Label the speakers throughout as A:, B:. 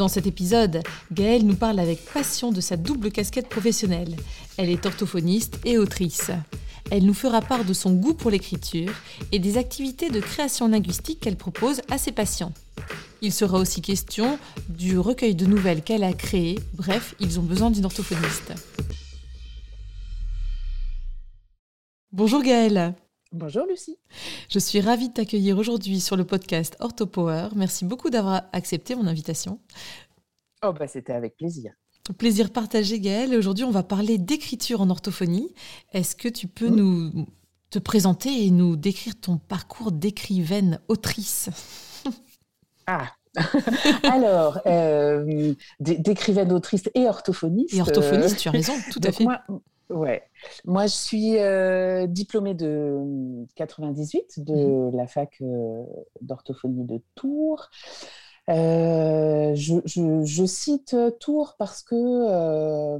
A: Dans cet épisode, Gaëlle nous parle avec passion de sa double casquette professionnelle. Elle est orthophoniste et autrice. Elle nous fera part de son goût pour l'écriture et des activités de création linguistique qu'elle propose à ses patients. Il sera aussi question du recueil de nouvelles qu'elle a créé. Bref, ils ont besoin d'une orthophoniste. Bonjour Gaëlle.
B: Bonjour Lucie.
A: Je suis ravie de t'accueillir aujourd'hui sur le podcast OrthoPower. Merci beaucoup d'avoir accepté mon invitation.
B: Oh bah c'était avec plaisir.
A: Plaisir partagé Gaëlle. Aujourd'hui on va parler d'écriture en orthophonie. Est-ce que tu peux nous te présenter et nous décrire ton parcours d'écrivaine autrice?
B: Ah alors, euh, d'écrivaine autrice et orthophoniste.
A: Et orthophoniste, tu as raison, tout à fait.
B: Ouais. Moi, je suis euh, diplômée de 98 hum, de mmh. la fac euh, d'orthophonie de Tours. Euh, je, cite Tours parce que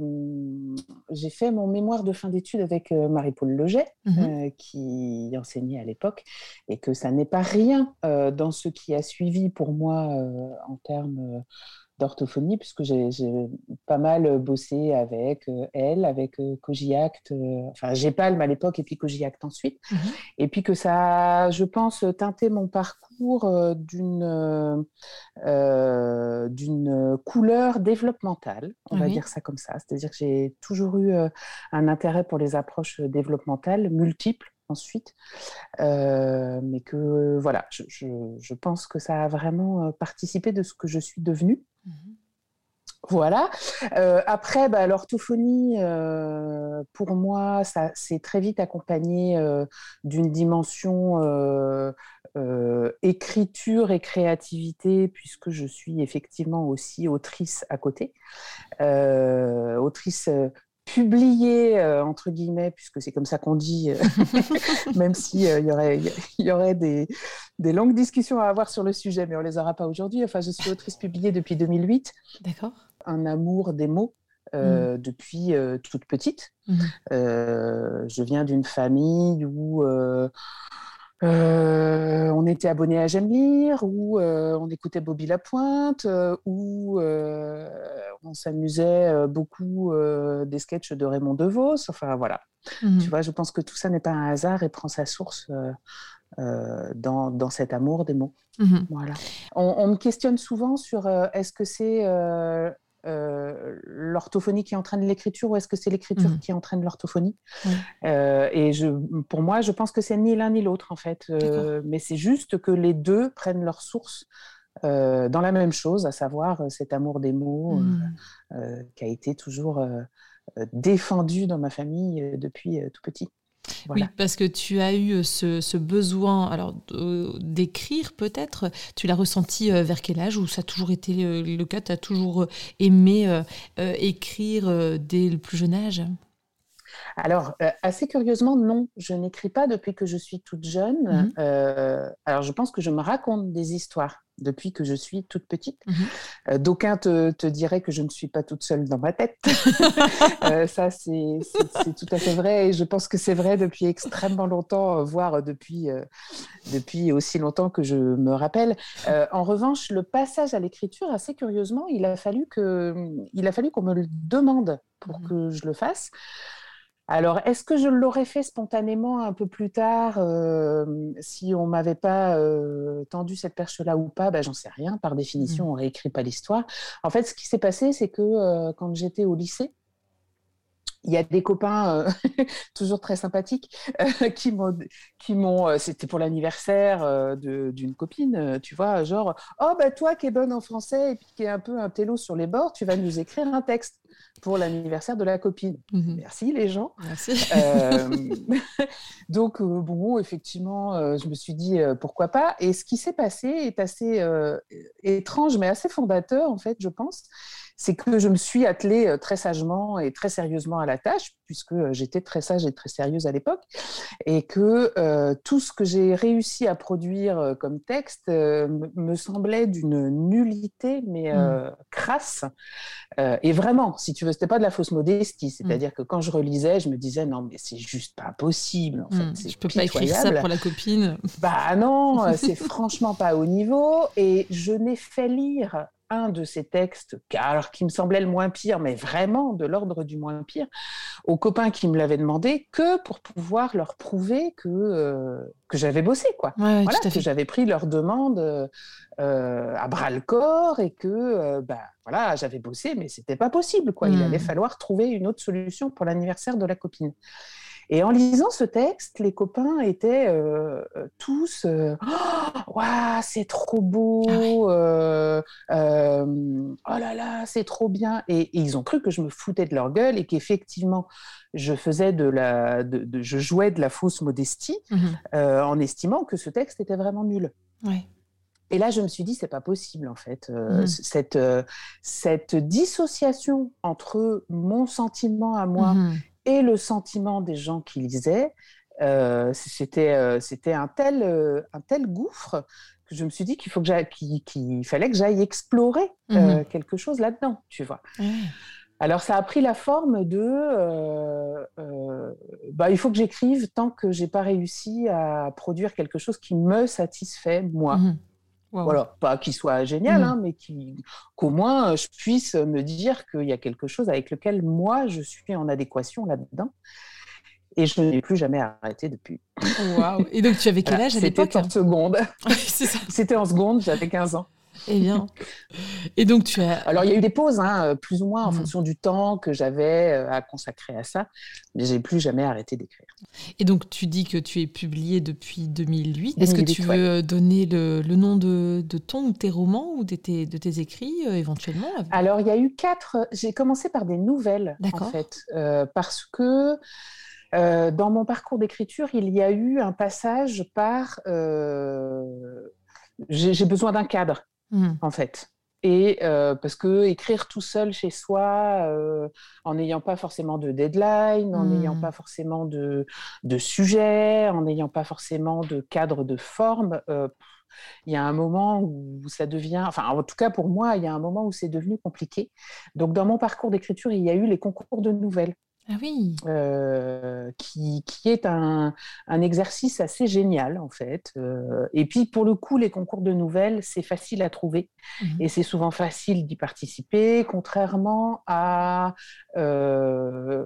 B: j'ai fait mon mémoire de fin d'études avec Marie-Paul Leget, mmh qui enseignait à l'époque, et que ça n'est pas rien dans ce qui a suivi pour moi en termes d'orthophonie, puisque j'ai pas mal bossé avec euh, elle, avec euh, Cogiact, euh, enfin Gépalm à l'époque et puis Cogiact ensuite. Mhm. Et puis que ça, je pense, teinté mon parcours d'une d'une couleur développementale, on va dire ça comme ça. C'est-à-dire que j'ai toujours eu un intérêt pour les approches développementales multiples ensuite. mais que voilà, je, je, pense que ça a vraiment participé de ce que je suis devenue. Mhm. Voilà. Euh, après, bah, l'orthophonie, euh, pour moi, ça s'est très vite accompagné euh, d'une dimension écriture et créativité, puisque je suis effectivement aussi autrice à côté. autrice publié, euh, entre guillemets, puisque c'est comme ça qu'on dit, euh, même s'il euh, y aurait, y aurait des, des, longues discussions à avoir sur le sujet, mais on ne les aura pas aujourd'hui. Enfin, je suis autrice publiée depuis 2008.
A: D'accord.
B: Un amour des mots. Mmh. depuis toute petite. Mmh. je viens d'une famille où euh, on était abonné à J'aime lire, ou euh, on écoutait Bobby Lapointe, euh, ou on s'amusait beaucoup des sketchs de Raymond DeVos. Enfin voilà. Mhm. Tu vois, je pense que tout ça n'est pas un hasard et prend sa source dans, cet amour des mots. Mhm. Voilà. On, me questionne souvent sur est-ce que c'est euh, l'orthophonie qui entraîne l'écriture ou est-ce que c'est l'écriture mmh. qui entraîne l'orthophonie euh, Et je, pour moi, je pense que c'est ni l'un ni l'autre en fait, euh, mais c'est juste que les deux prennent leur source dans la même chose, à savoir cet amour des mots mmh. qui a été toujours défendu dans ma famille depuis tout petit.
A: Oui, parce que tu as eu euh, ce, besoin alors d'écrire peut-être. Tu l'as ressenti euh, vers quel âge ou ça a toujours été le, cas? Tu as toujours aimé euh, écrire dès le plus jeune âge?
B: Alors, assez curieusement, non, je n'écris pas depuis que je suis toute jeune. Mmh. alors, je pense que je me raconte des histoires depuis que je suis toute petite. Mhm. Euh, d'aucuns te, te, diraient que je ne suis pas toute seule dans ma tête. Euh, ça, c'est tout à fait vrai. Et je pense que c'est vrai depuis extrêmement longtemps, euh, voire depuis, depuis aussi longtemps que je me rappelle. en revanche, le passage à l'écriture, assez curieusement, il a fallu qu'on me le demande pour mhm. que je le fasse. Alors, est-ce que je l'aurais fait spontanément un peu plus tard euh, si on m'avait pas euh, tendu cette perche-là ou pas? Ben, J'en sais rien. Par définition, mmh. on réécrit pas l'histoire. En fait, ce qui s'est passé, c'est que euh, quand j'étais au lycée, il y a des copains euh, toujours très sympathiques euh, qui m'ont qui m'ont euh, c'était pour l'anniversaire d'une copine tu vois genre oh bah toi qui es bonne en français et puis qui est un peu un télo sur les bords tu vas nous écrire un texte pour l'anniversaire de la copine. Mhm. merci les gens. Merci. Donc bon effectivement je me suis dit pourquoi pas. Et ce qui s'est passé est assez étrange mais assez fondateur en fait je pense c'est que je me suis attelée euh, très sagement et très sérieusement à la tâche, puisque euh, j'étais très sage et très sérieuse à l'époque, et que euh, tout ce que j'ai réussi à produire comme texte me semblait d'une nullité, mais mmh. crasse. et vraiment, si tu veux, c'était pas de la fausse modestie, mmh. c'est-à-dire que quand je relisais, je me disais non, mais c'est juste pas possible. En fait,
A: mmh. je peux pas écrire ça pour la copine.
B: Bah non, c'est franchement pas au niveau. Et je n'ai fait lire un de ces textes, alors qui me semblait le moins pire, mais vraiment de l'ordre du moins pire, aux copains qui me l'avaient demandé, que pour pouvoir leur prouver que, euh, que j'avais bossé, quoi. voilà, que j'avais pris leur demande euh, à bras le corps et que euh, bah, voilà, j'avais bossé, mais c'était pas possible, quoi. Il hmm. allait falloir trouver une autre solution pour l'anniversaire de la copine. Et en lisant ce texte, les copains étaient euh, euh, tous euh, oh, c'est trop beau ah Oh là là, c'est trop bien et, ils ont cru que je me foutais de leur gueule et qu'effectivement, je faisais de la, de, je jouais de la fausse modestie mmh en estimant que ce texte était vraiment nul. Et là, je me suis dit, c'est pas possible en fait. Mmh. cette, cette dissociation entre mon sentiment à moi mmh et le sentiment des gens qui lisaient, euh, c'était euh, c'était un tel euh, un tel gouffre que je me suis dit qu'il faut que qu'il fallait que j'aille explorer mmh quelque chose là-dedans, tu vois. Alors ça a pris la forme de bah, il faut que j'écrive tant que j'ai pas réussi à produire quelque chose qui me satisfait moi. Mmh voilà, pas qu'il soit génial, mmh. hein, mais qu'au moins je puisse me dire qu'il y a quelque chose avec lequel moi je suis en adéquation là-dedans. Et je n'ai plus jamais arrêté depuis.
A: Et donc tu avais quel âge à l'époque
B: C'était en seconde. C'était en seconde, j'avais 15 ans.
A: Eh bien. Et donc tu as.
B: Alors il y a eu des pauses, hein, euh, plus ou moins en mm. fonction du temps que j'avais euh, à consacrer à ça, mais j'ai plus jamais arrêté d'écrire.
A: Et donc tu dis que tu es publié depuis 2008. Est-ce que tu veux donner le, nom de, ton ou tes romans ou de tes, de tes écrits euh, éventuellement
B: Alors il y a eu quatre. J'ai commencé par des nouvelles en fait, parce que. dans mon parcours d'écriture, il y a eu un passage par j'ai besoin d'un cadre. Mmh. en fait. Et euh, parce que écrire tout seul chez soi, euh, en n'ayant pas forcément de deadline, en n'ayant mmh. pas forcément de, de, sujet, en n'ayant pas forcément de cadre de forme, euh, il y a un moment où ça devient, enfin en tout cas pour moi, il y a un moment où c'est devenu compliqué. Donc dans mon parcours d'écriture, il y a eu les concours de nouvelles.
A: Ah oui.
B: Euh, qui, qui, est un, un, exercice assez génial en fait. Euh, et puis pour le coup, les concours de nouvelles, c'est facile à trouver mmh et c'est souvent facile d'y participer, contrairement à euh,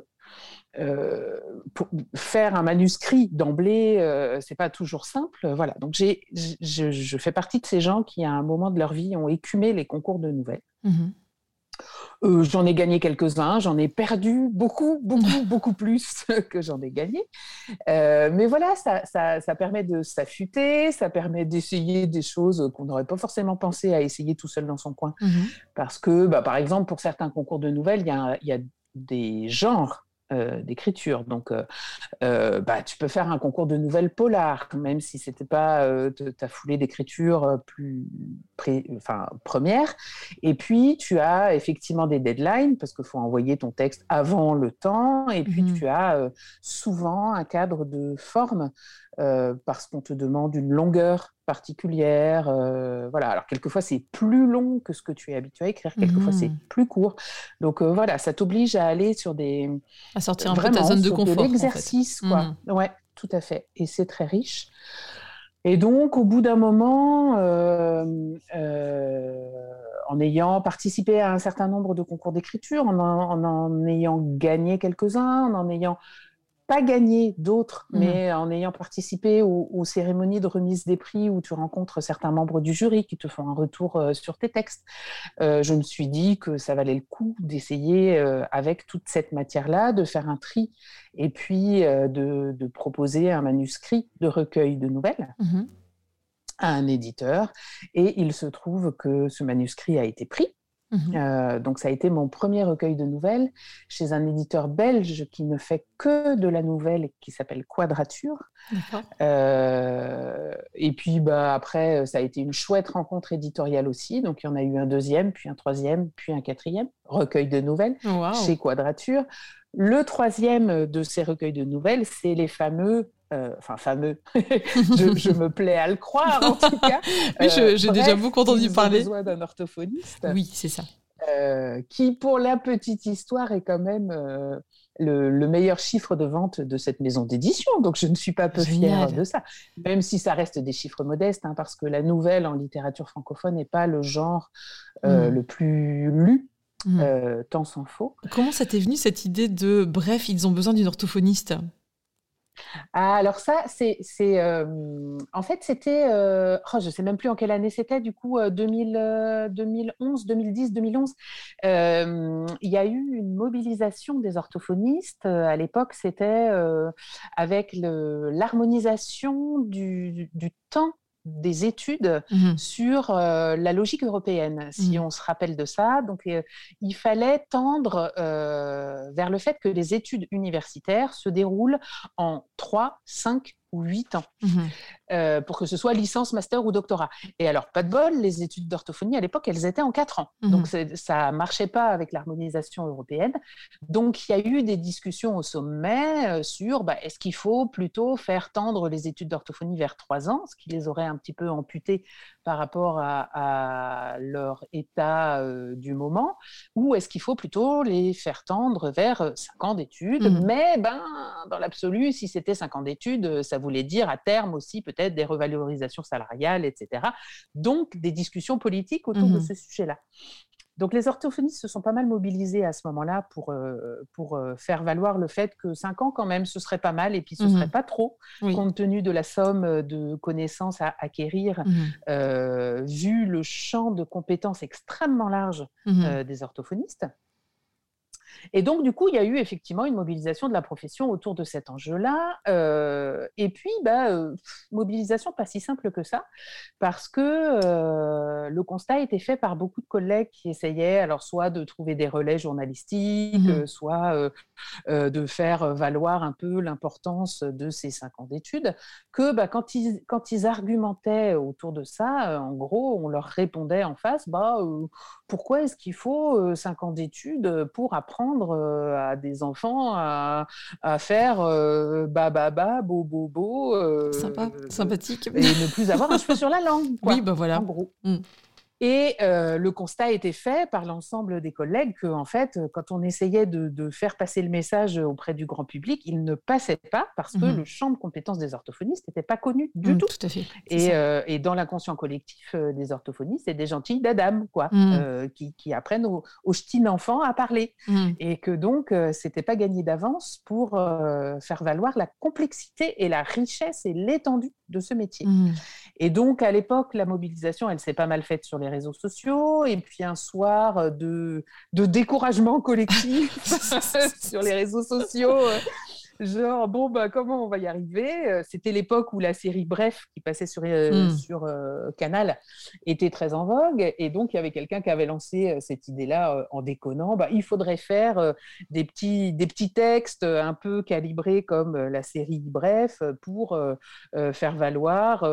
B: pour faire un manuscrit d'emblée, c'est pas toujours simple. Voilà. Donc j'ai, je, je, fais partie de ces gens qui, à un moment de leur vie, ont écumé les concours de nouvelles. Mmh euh, j'en ai gagné quelques-uns, j'en ai perdu beaucoup, beaucoup, beaucoup plus que j'en ai gagné. Euh, mais voilà, ça, ça, permet de s'affûter, ça permet d'essayer des choses qu'on n'aurait pas forcément pensé à essayer tout seul dans son coin. Mmh Parce que, bah, par exemple, pour certains concours de nouvelles, il y, y a, des genres euh, d'écriture. Donc, euh, euh, bah, tu peux faire un concours de nouvelles polar, même si ce n'était pas ta foulée d'écriture plus enfin, première. Et puis, tu as effectivement des deadlines, parce qu'il faut envoyer ton texte avant le temps. Et puis, mmh tu as souvent un cadre de forme, parce qu'on te demande une longueur particulière. Euh, voilà. Alors, quelquefois, c'est plus long que ce que tu es habitué à écrire. Quelquefois, c'est mmh. plus court. Donc, euh, voilà, ça t'oblige à aller sur des...
A: À sortir un peu de ta zone de confort.
B: l'exercice, quoi. Mmh. Ouais, tout à fait. Et c'est très riche. Et donc, au bout d'un moment, euh, en ayant participé à un certain nombre de concours d'écriture, en, en, ayant gagné quelques-uns, en en ayant pas gagné d'autres, mmh. mais en ayant participé aux, cérémonies de remise des prix où tu rencontres certains membres du jury qui te font un retour euh, sur tes textes, euh, je me suis dit que ça valait le coup d'essayer, euh, avec toute cette matière-là, de faire un tri et puis de, proposer un manuscrit de recueil de nouvelles. Mmh à un éditeur et il se trouve que ce manuscrit a été pris Mmh euh, donc ça a été mon premier recueil de nouvelles chez un éditeur belge qui ne fait que de la nouvelle qui s'appelle Quadrature. Euh, et puis bah, après, ça a été une chouette rencontre éditoriale aussi. Donc il y en a eu un deuxième, puis un troisième, puis un quatrième recueil de nouvelles chez Quadrature. Le troisième de ces recueils de nouvelles, c'est les fameux euh, enfin fameux, je, me plais à le croire en tout cas.
A: oui, j'ai déjà beaucoup entendu parler.
B: besoin d'un orthophoniste.
A: Oui, c'est ça.
B: Euh, qui, pour la petite histoire, est quand même euh, le, meilleur chiffre de vente de cette maison d'édition. Donc, je ne suis pas peu fière de ça, même si ça reste des chiffres modestes, hein, parce que la nouvelle en littérature francophone n'est pas le genre hmm. le plus lu. Hmm. tant s'en faut.
A: Comment ça t'est venu cette idée de bref, ils ont besoin d'une orthophoniste?
B: Ah, alors ça, c'est, euh, en fait, c'était, euh, oh, je ne sais même plus en quelle année c'était, du coup, 2000, 2011, 2010, 2011. il y a eu une mobilisation des orthophonistes. À l'époque, c'était avec l'harmonisation du, du temps des études mmh sur euh, la logique européenne, si mmh on se rappelle de ça. Donc, euh, il fallait tendre euh, vers le fait que les études universitaires se déroulent en 3, 5 ou 8 ans. Mmh euh, pour que ce soit licence, master ou doctorat. Et alors, pas de bol, les études d'orthophonie à l'époque, elles étaient en 4 ans. Mmh Donc, ça ne marchait pas avec l'harmonisation européenne. Donc, il y a eu des discussions au sommet euh, sur bah, est-ce qu'il faut plutôt faire tendre les études d'orthophonie vers 3 ans, ce qui les aurait un petit peu amputées par rapport à, leur état euh, du moment, ou est-ce qu'il faut plutôt les faire tendre vers 5 ans d'études mmh Mais ben, dans l'absolu, si c'était 5 ans d'études, ça voulait dire à terme aussi peut peut-être des revalorisations salariales, etc. Donc, des discussions politiques autour de mmh ce sujet-là. Donc les orthophonistes se sont pas mal mobilisés à ce moment-là pour, euh, pour euh, faire valoir le fait que cinq ans quand même, ce serait pas mal et puis ce mmh serait pas trop, compte tenu de la somme de connaissances à acquérir, mmh euh, vu le champ de compétences extrêmement large des orthophonistes. Et donc, du coup, il y a eu effectivement une mobilisation de la profession autour de cet enjeu-là. Euh, et puis, bah, euh, mobilisation pas si simple que ça, parce que euh, le constat a été fait par beaucoup de collègues qui essayaient, alors soit de trouver des relais journalistiques, mmh soit de faire valoir un peu l'importance de ces cinq ans d'études, que bah, quand, ils, quand ils argumentaient autour de ça, en gros, on leur répondait en face, bah, pourquoi est-ce qu'il faut cinq ans d'études pour apprendre euh, à des enfants à, faire euh, ba ba ba, bo bo bo.
A: Euh, Sympa, sympathique.
B: Et ne plus avoir un cheveu sur la langue.
A: Oui, ben voilà.
B: En gros. Mm. Et euh, le constat a été fait par l'ensemble des collègues que, en fait, quand on essayait de, faire passer le message auprès du grand public, il ne passait pas parce que mmh le champ de compétences des orthophonistes n'était pas connu du mmh, tout.
A: Tout à fait.
B: Euh, et, dans l'inconscient collectif euh, des orthophonistes, c'est des gentils d'Adam, quoi, mmh. qui, apprennent aux, aux ch'tis enfants à parler. Et que donc, c'était pas gagné d'avance pour faire valoir la complexité et la richesse et l'étendue de ce métier. Et donc, à l'époque, la mobilisation, elle s'est pas mal faite sur les réseaux sociaux. Et puis, un soir euh, de, de découragement collectif sur les réseaux sociaux. Euh, genre, bon, bah, comment on va y arriver? Euh, C'était l'époque où la série Bref, qui passait sur, hmm. sur Canal, était très en vogue. Et donc, il y avait quelqu'un qui avait lancé cette idée-là en déconnant. Bah, il faudrait faire des, petits, des petits textes un peu calibrés comme la série Bref pour faire valoir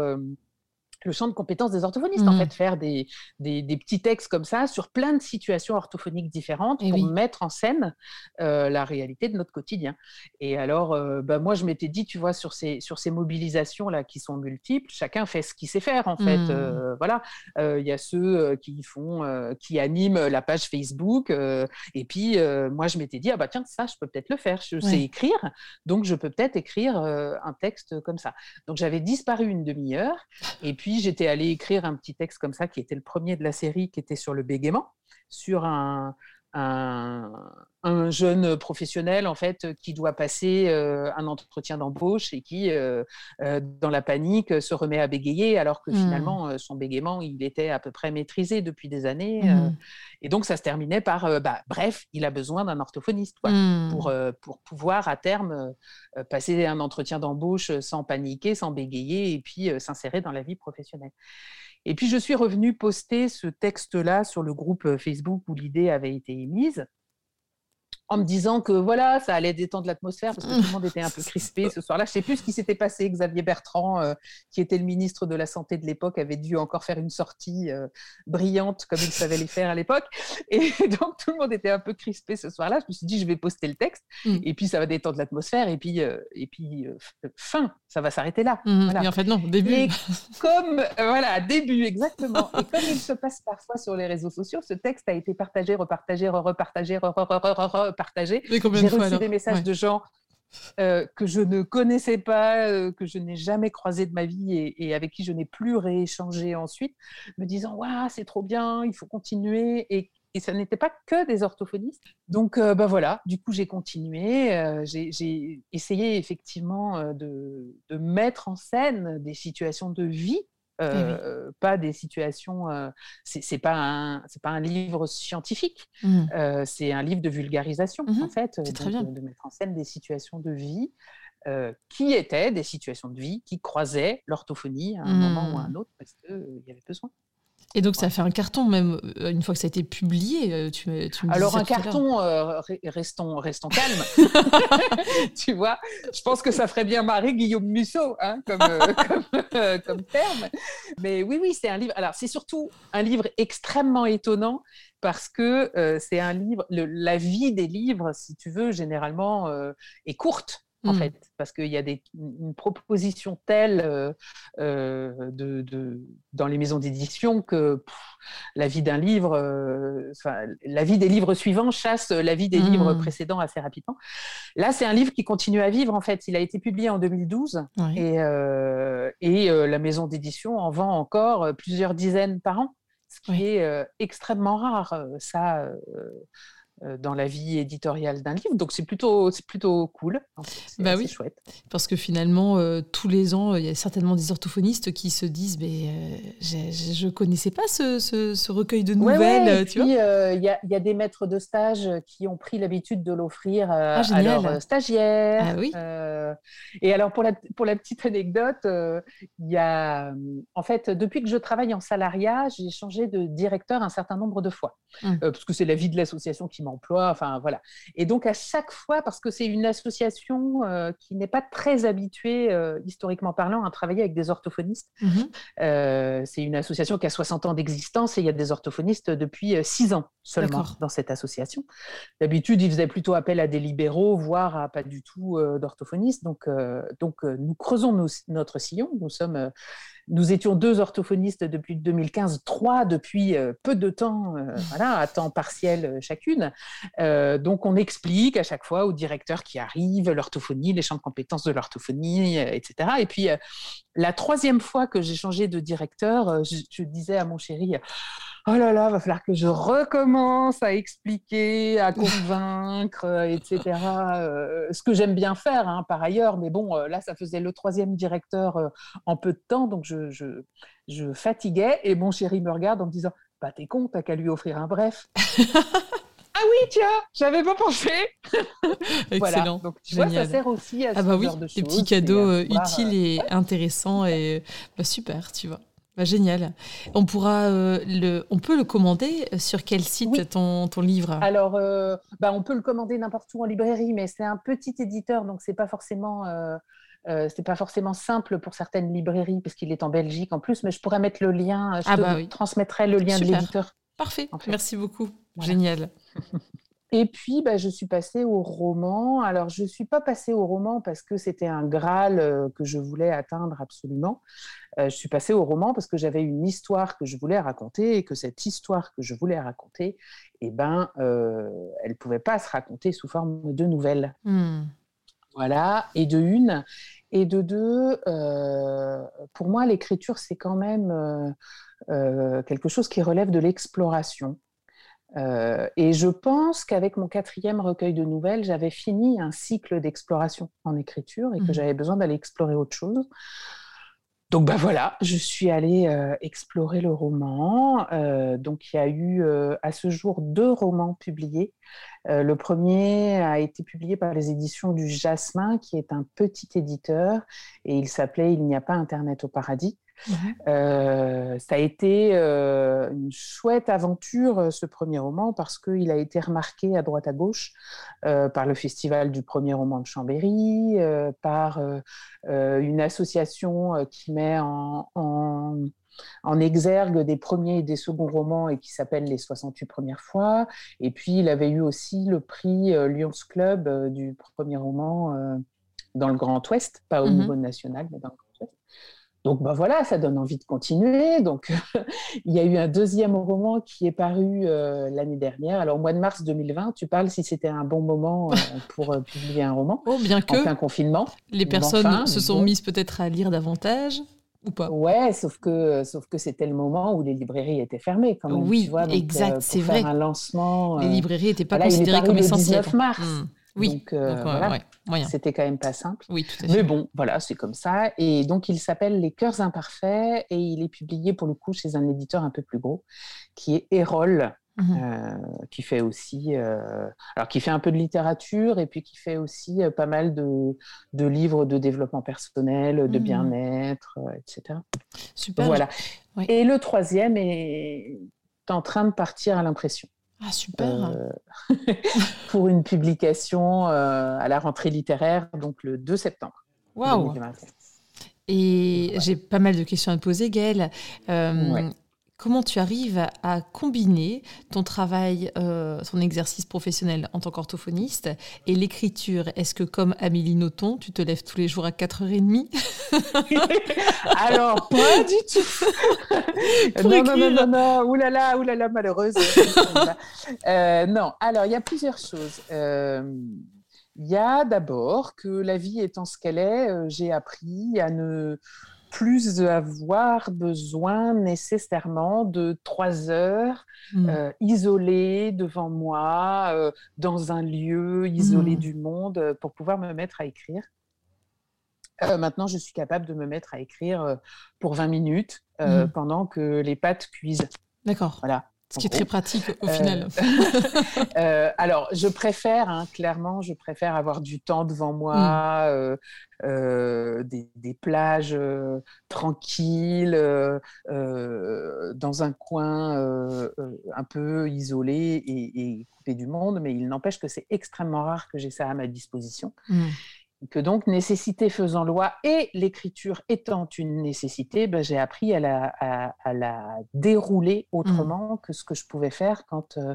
B: le champ de compétences des orthophonistes, en mmh. fait, faire des, des, petits textes comme ça sur plein de situations orthophoniques différentes pour mettre en scène euh, la réalité de notre quotidien. Et alors, euh, bah, moi, je m'étais dit, tu vois, sur ces, sur ces mobilisations-là qui sont multiples, chacun fait ce qu'il sait faire, en fait. Mmh. Euh, voilà, il y a ceux qui font, qui animent la page Facebook, et puis moi, je m'étais dit, ah bah tiens, ça, je peux peut-être le faire, je sais écrire, donc je peux peut-être écrire un texte comme ça. Donc j'avais disparu une demi-heure, et puis j'étais allée écrire un petit texte comme ça, qui était le premier de la série, qui était sur le bégaiement, sur un, un jeune professionnel en fait qui doit passer un entretien d'embauche et qui, dans la panique, se remet à bégayer alors que mmh. finalement son bégaiement il était à peu près maîtrisé depuis des années. Mmh. et donc ça se terminait par, bah, bref, il a besoin d'un orthophoniste quoi, pour, mmh. pour pouvoir à terme passer un entretien d'embauche sans paniquer, sans bégayer et puis s'insérer dans la vie professionnelle. Et puis je suis revenue poster ce texte-là sur le groupe Facebook où l'idée avait été émise en me disant que voilà, ça allait détendre l'atmosphère parce que tout le monde était un peu crispé ce soir-là. Je ne sais plus ce qui s'était passé. Xavier Bertrand, euh, qui était le ministre de la Santé de l'époque, avait dû encore faire une sortie euh, brillante comme il savait les faire à l'époque. Et donc tout le monde était un peu crispé ce soir-là. Je me suis dit, je vais poster le texte mm. et puis ça va détendre l'atmosphère et puis, euh, et puis fin, ça va s'arrêter là.
A: Mm. Et en fait, non, début. Et
B: comme, voilà, début, exactement. Et comme il se passe parfois sur les réseaux sociaux, ce texte a été partagé, repartagé, repartagé, repartagé partagé. J'ai reçu des messages de gens euh, que je ne connaissais pas, euh, que je n'ai jamais croisé de ma vie et, avec qui je n'ai plus rééchangé ensuite, me disant Waouh, c'est trop bien, il faut continuer. Et, et ça n'était pas que des orthophonistes. Donc, euh, bah voilà, du coup, j'ai continué. j'ai essayé effectivement de, de, mettre en scène des situations de vie eh euh, pas des situations. Euh, c'est pas un c'est pas un livre scientifique. Mmh. Euh, c'est un livre de vulgarisation mmh en fait, de, mettre en scène des situations de vie qui étaient des situations de vie qui croisaient l'orthophonie à un moment ou à un autre parce qu'il y avait besoin.
A: Et donc, ça fait un carton, même euh, une fois que ça a été publié. Euh, tu, tu me
B: Alors, un carton, euh, restons, restons calmes. tu vois, je pense que ça ferait bien marrer Guillaume Musso hein, comme, comme, terme. Mais oui, oui, c'est un livre. Alors, c'est surtout un livre extrêmement étonnant parce que c'est un livre. la vie des livres, si tu veux, généralement, est courte en mmh. fait, parce qu'il y a des, une proposition telle euh, euh, de, dans les maisons d'édition que la vie d'un livre, euh, la vie des livres suivants chasse la vie des livres mmh. précédents assez rapidement. Là, c'est un livre qui continue à vivre, en fait. Il a été publié en 2012 et, et la maison d'édition en vend encore plusieurs dizaines par an, ce qui est extrêmement rare. Ça euh, dans la vie éditoriale d'un livre. Donc c'est plutôt, c'est plutôt cool. C'est
A: bah oui. chouette. Parce que finalement, euh, tous les ans, il y a certainement des orthophonistes qui se disent mais, euh, Je ne connaissais pas ce, ce, recueil de nouvelles.
B: puis, il y, a, y, a des maîtres de stage qui ont pris l'habitude de l'offrir ah, à leurs stagiaires. Ah, oui. et alors, pour la, pour la petite anecdote, il y a. En fait, depuis que je travaille en salariat, j'ai changé de directeur un certain nombre de fois. Hum. parce que c'est la vie de l'association qui m'en emploi, enfin voilà. Et donc à chaque fois, parce que c'est une association euh, qui n'est pas très habituée, euh, historiquement parlant, à travailler avec des orthophonistes. Mhm. Euh, c'est une association qui a 60 ans d'existence et il y a des orthophonistes depuis 6 ans seulement dans cette association. D'habitude, ils faisaient plutôt appel à des libéraux, voire à pas du tout d'orthophonistes. Donc, donc nous creusons notre sillon. Nous sommes nous étions deux orthophonistes depuis 2015, trois depuis euh, peu de temps, euh, voilà, à temps partiel euh, chacune. donc, on explique à chaque fois au directeur qui arrive l'orthophonie, les champs de compétences de l'orthophonie, etc. Et puis, la troisième fois que j'ai changé de directeur, je disais à mon chéri, oh là là, va falloir que je recommence à expliquer, à convaincre, euh, etc. Euh, ce que j'aime bien faire hein, par ailleurs, mais bon, euh, là, ça faisait le troisième directeur en peu de temps, donc je, je, je, fatiguais. Et mon chéri me regarde en me disant, bah t'es con, t'as qu'à lui offrir un bref. Ah oui, tiens, j'avais pas pensé.
A: Excellent.
B: Donc, tu vois, ça sert aussi à ah
A: bah
B: ce genre de
A: choses. Des petits cadeaux utiles et intéressants et bah, super, tu vois. Bah, génial. On pourra euh, le, on peut le commander sur quel site ton, ton, livre?
B: Alors, euh, bah, on peut le commander n'importe où en librairie, mais c'est un petit éditeur, donc c'est pas forcément. Euh, c'est pas forcément simple pour certaines librairies parce qu'il est en Belgique en plus, mais je pourrais mettre le lien, je ah te bah transmettrai le lien de l'éditeur.
A: Parfait, merci beaucoup. Génial.
B: Et puis, bah, je suis passée au roman. Alors, je ne suis pas passée au roman parce que c'était un Graal euh, que je voulais atteindre absolument. Euh, je suis passée au roman parce que j'avais une histoire que je voulais raconter et que cette histoire que je voulais raconter, eh ben, euh, elle ne pouvait pas se raconter sous forme de nouvelles. Hmm. Voilà, et de une. Et de deux, pour moi, l'écriture, c'est quand même quelque chose qui relève de l'exploration. Et je pense qu'avec mon quatrième recueil de nouvelles, j'avais fini un cycle d'exploration en écriture et que mmh. j'avais besoin d'aller explorer autre chose. Donc bah voilà, je suis allée euh, explorer le roman. Euh, donc il y a eu euh, à ce jour deux romans publiés. le premier a été publié par les éditions du Jasmin, qui est un petit éditeur, et il s'appelait Il n'y a pas Internet au paradis. Euh, ça a été euh, une chouette aventure, euh, ce premier roman, parce qu'il a été remarqué à droite à gauche par le Festival du premier roman de Chambéry, par une association qui met en, en, exergue des premiers et des seconds romans et qui s'appelle Les 68 premières fois. Et puis, il avait eu aussi le prix Lions Club du premier roman dans le Grand Ouest, pas au mhm. niveau national, mais dans le Grand Ouest. Donc bah voilà, ça donne envie de continuer. Donc il y a eu un deuxième roman qui est paru euh, l'année dernière. Alors au mois de mars 2020, tu parles si c'était un bon moment euh, pour euh, publier un roman.
A: Oh, bien que
B: en plein confinement.
A: Les personnes se sont mises peut-être à lire davantage. Ou pas?
B: Ouais, sauf que, sauf que c'était le moment où les librairies étaient fermées. Quand même,
A: oui, exact, c'est vrai.
B: Un lancement.
A: Les librairies n'étaient pas considérées comme essentielles.
B: Le 19 mars. Hmm. Oui, donc, euh, c'était quand même pas simple.
A: Oui, tout
B: à fait. Mais bon, voilà, c'est comme ça. Et donc, il s'appelle Les Cœurs Imparfaits et il est publié pour le coup chez un éditeur un peu plus gros qui est Erol. Mhm. Euh, qui fait aussi, euh, alors qui fait un peu de littérature et puis qui fait aussi pas mal de, de, livres de développement personnel, de mhm. bien-être, etc.
A: Super.
B: Voilà. Et le troisième est en train de partir à l'impression.
A: Ah, super.
B: Euh, pour une publication euh, à la rentrée littéraire, donc le 2 septembre.
A: Waouh! Et j'ai pas mal de questions à te poser, Gaëlle. Euh, comment tu arrives à combiner ton travail, euh, ton exercice professionnel en tant qu'orthophoniste et l'écriture? Est-ce que, comme Amélie Nothomb, tu te lèves tous les jours à 4h30
B: Alors, pas du tout. non, non, non, non, non, oulala, oulala, malheureuse. euh, non, alors, il y a plusieurs choses. Euh, il y a d'abord que la vie étant ce qu'elle est, euh, j'ai appris à ne plus avoir besoin nécessairement de trois heures mmh. euh, isolées devant moi, euh, dans un lieu isolé mmh. du monde, euh, pour pouvoir me mettre à écrire. maintenant, je suis capable de me mettre à écrire pour 20 minutes mmh. pendant que les pâtes cuisent.
A: D'accord. Voilà. Ce qui est très pratique au final.
B: Euh, alors, je préfère, hein, clairement, je préfère avoir du temps devant moi, mm. euh, euh, des, plages tranquilles, dans un coin un peu isolé et, coupé du monde, mais il n'empêche que c'est extrêmement rare que j'ai ça à ma disposition. Mm que donc nécessité faisant loi et l'écriture étant une nécessité, ben, j'ai appris à la, dérouler autrement mmh. que ce que je pouvais faire quand euh,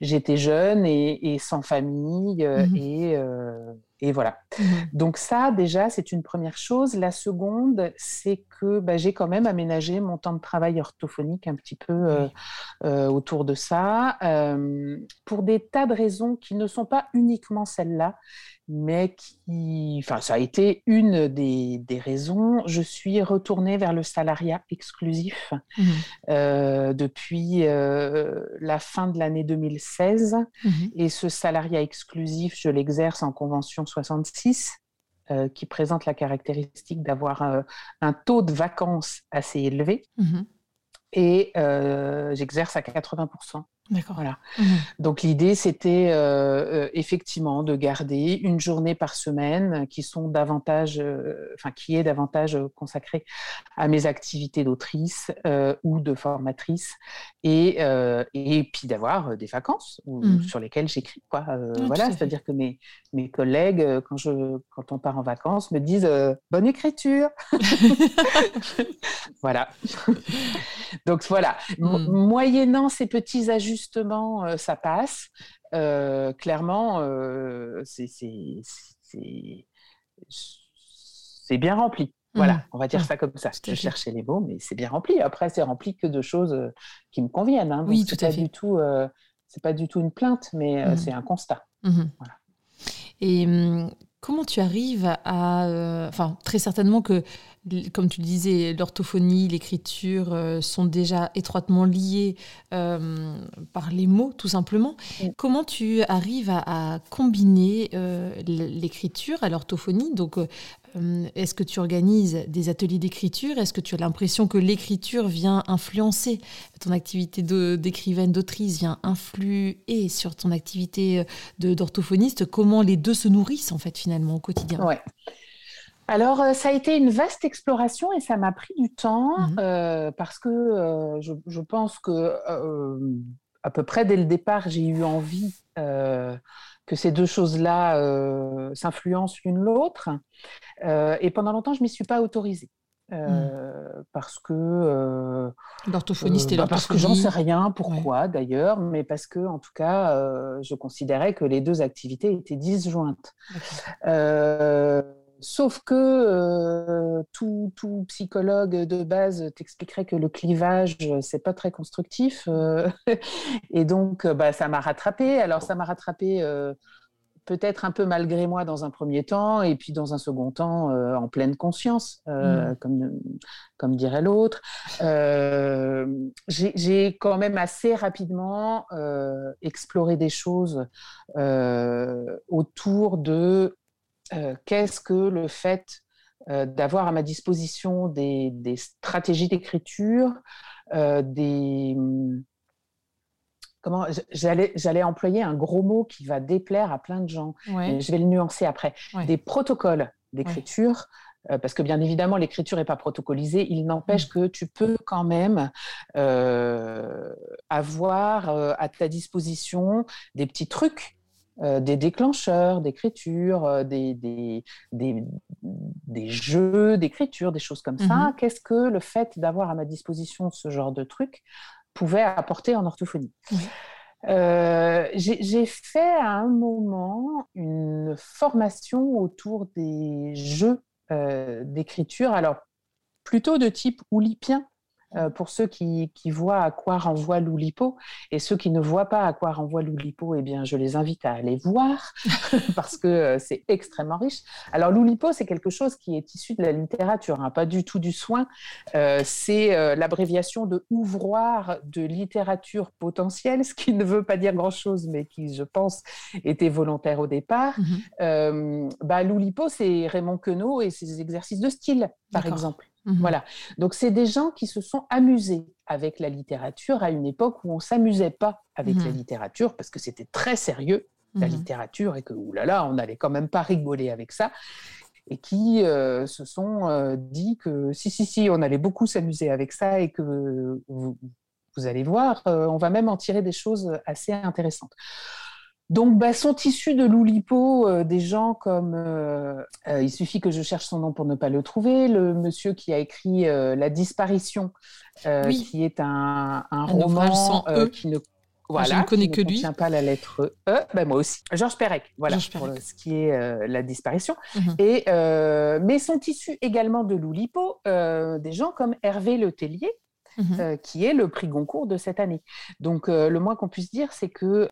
B: j'étais jeune et, sans famille euh, mmh. euh, et, voilà. Mmh. Donc ça déjà c'est une première chose. La seconde c'est que ben, j'ai quand même aménagé mon temps de travail orthophonique un petit peu autour de ça pour des tas de raisons qui ne sont pas uniquement celles-là mais qui, enfin, ça a été une des, des, raisons. Je suis retournée vers le salariat exclusif mmh. euh, depuis euh, la fin de l'année 2016. Mmh. Et ce salariat exclusif, je l'exerce en convention 66. Euh, qui présente la caractéristique d'avoir un taux de vacances assez élevé. Mmh. Et j'exerce à 80%.
A: D'accord.
B: Voilà. Mmh. Donc l'idée, c'était euh, euh, effectivement de garder une journée par semaine qui sont davantage, euh, enfin qui est davantage consacrée à mes activités d'autrice ou de formatrice, et, et puis d'avoir des vacances mmh. sur lesquelles j'écris. Quoi. voilà, c'est-à-dire que mes, mes collègues, quand, je, quand on part en vacances, me disent bonne écriture. voilà. Donc voilà, mmh. moyennant ces petits ajustements justement euh, ça passe, euh, clairement, euh, c'est bien rempli. Voilà, mmh. on va dire ça comme ça. Je cherchais les mots, mais c'est bien rempli. Après, c'est rempli que de choses qui me conviennent. Hein.
A: oui, tout à fait.
B: Du tout, c'est pas du tout une plainte, mais mmh. c'est un constat.
A: Mmh. Et comment tu arrives à... Enfin, très certainement que comme tu le disais, l'orthophonie, l'écriture euh, sont déjà étroitement liées euh, par les mots, tout simplement. Comment tu arrives à, combiner euh, l'écriture à l'orthophonie? Donc, est-ce que tu organises des ateliers d'écriture? Est-ce que tu as l'impression que l'écriture vient influencer ton activité d'écrivaine, d'autrice, vient influer sur ton activité d'orthophoniste? Comment les deux se nourrissent, en fait, finalement, au quotidien?
B: Ouais. Alors, euh, ça a été une vaste exploration et ça m'a pris du temps mmh euh, parce que euh, je, pense que à peu près dès le départ, j'ai eu envie que ces deux choses-là s'influencent l'une l'autre. et pendant longtemps, je ne m'y suis pas autorisée. Mmh. parce que
A: l'orthophoniste et
B: bah parce que j'en sais rien pourquoi d'ailleurs mais parce que en tout cas je considérais que les deux activités étaient disjointes Sauf que euh, tout, psychologue de base t'expliquerait que le clivage, c'est pas très constructif. Euh, et donc, bah, ça m'a rattrapé. Alors, ça m'a rattrapé euh, peut-être un peu malgré moi dans un premier temps, et puis dans un second temps, en pleine conscience, mmh. comme, comme dirait l'autre. J'ai quand même assez rapidement exploré des choses autour de euh, qu'est-ce que le fait euh, d'avoir à ma disposition des, stratégies d'écriture, euh, des comment j'allais employer un gros mot qui va déplaire à plein de gens. Je vais le nuancer après. Des protocoles d'écriture. parce que bien évidemment, l'écriture n'est pas protocolisée, il n'empêche mm. que tu peux quand même avoir à ta disposition des petits trucs euh, des déclencheurs d'écriture, euh, des, des, des, jeux d'écriture, des choses comme ça. Mhm. Qu'est-ce que le fait d'avoir à ma disposition ce genre de truc pouvait apporter en orthophonie? Euh, J'ai fait à un moment une formation autour des jeux d'écriture, alors plutôt de type oulipien, pour ceux qui, voient à quoi renvoie l'Oulipo. Et ceux qui ne voient pas à quoi renvoie l'Oulipo, eh bien, je les invite à aller voir parce que euh, c'est extrêmement riche. Alors, l'Oulipo, c'est quelque chose qui est issu de la littérature, hein, pas du tout du soin. Euh, c'est l'abréviation de ouvroir de littérature potentielle, ce qui ne veut pas dire grand-chose, mais qui, je pense, était volontaire au départ. Bah, L'Oulipo, c'est Raymond Queneau et ses exercices de style, par exemple. Mmh voilà. Donc, c'est des gens qui se sont amusés avec la littérature à une époque où on s'amusait pas avec la mmh littérature parce que c'était très sérieux, la mmh littérature, et que, oulala, on n'allait quand même pas rigoler avec ça. Et qui euh, se sont euh, dit que si, si, si, on allait beaucoup s'amuser avec ça et que vous, allez voir, euh, on va même en tirer des choses assez intéressantes. Donc, bah, sont issus de l'Oulipo euh, des gens comme, euh, euh, il suffit que je cherche son nom pour ne pas le trouver, le monsieur qui a écrit La disparition, qui est un, roman e. qui ne
A: voilà, je ne connais que lui.
B: pas la lettre E. Ben, moi aussi. Georges Perec, voilà, pour ce qui est la disparition. Mhm. Et, mais sont issus également de l'Oulipo des gens comme Hervé Letellier, Mmh euh, qui est le prix Goncourt de cette année. Donc, euh, le moins qu'on puisse dire, c'est que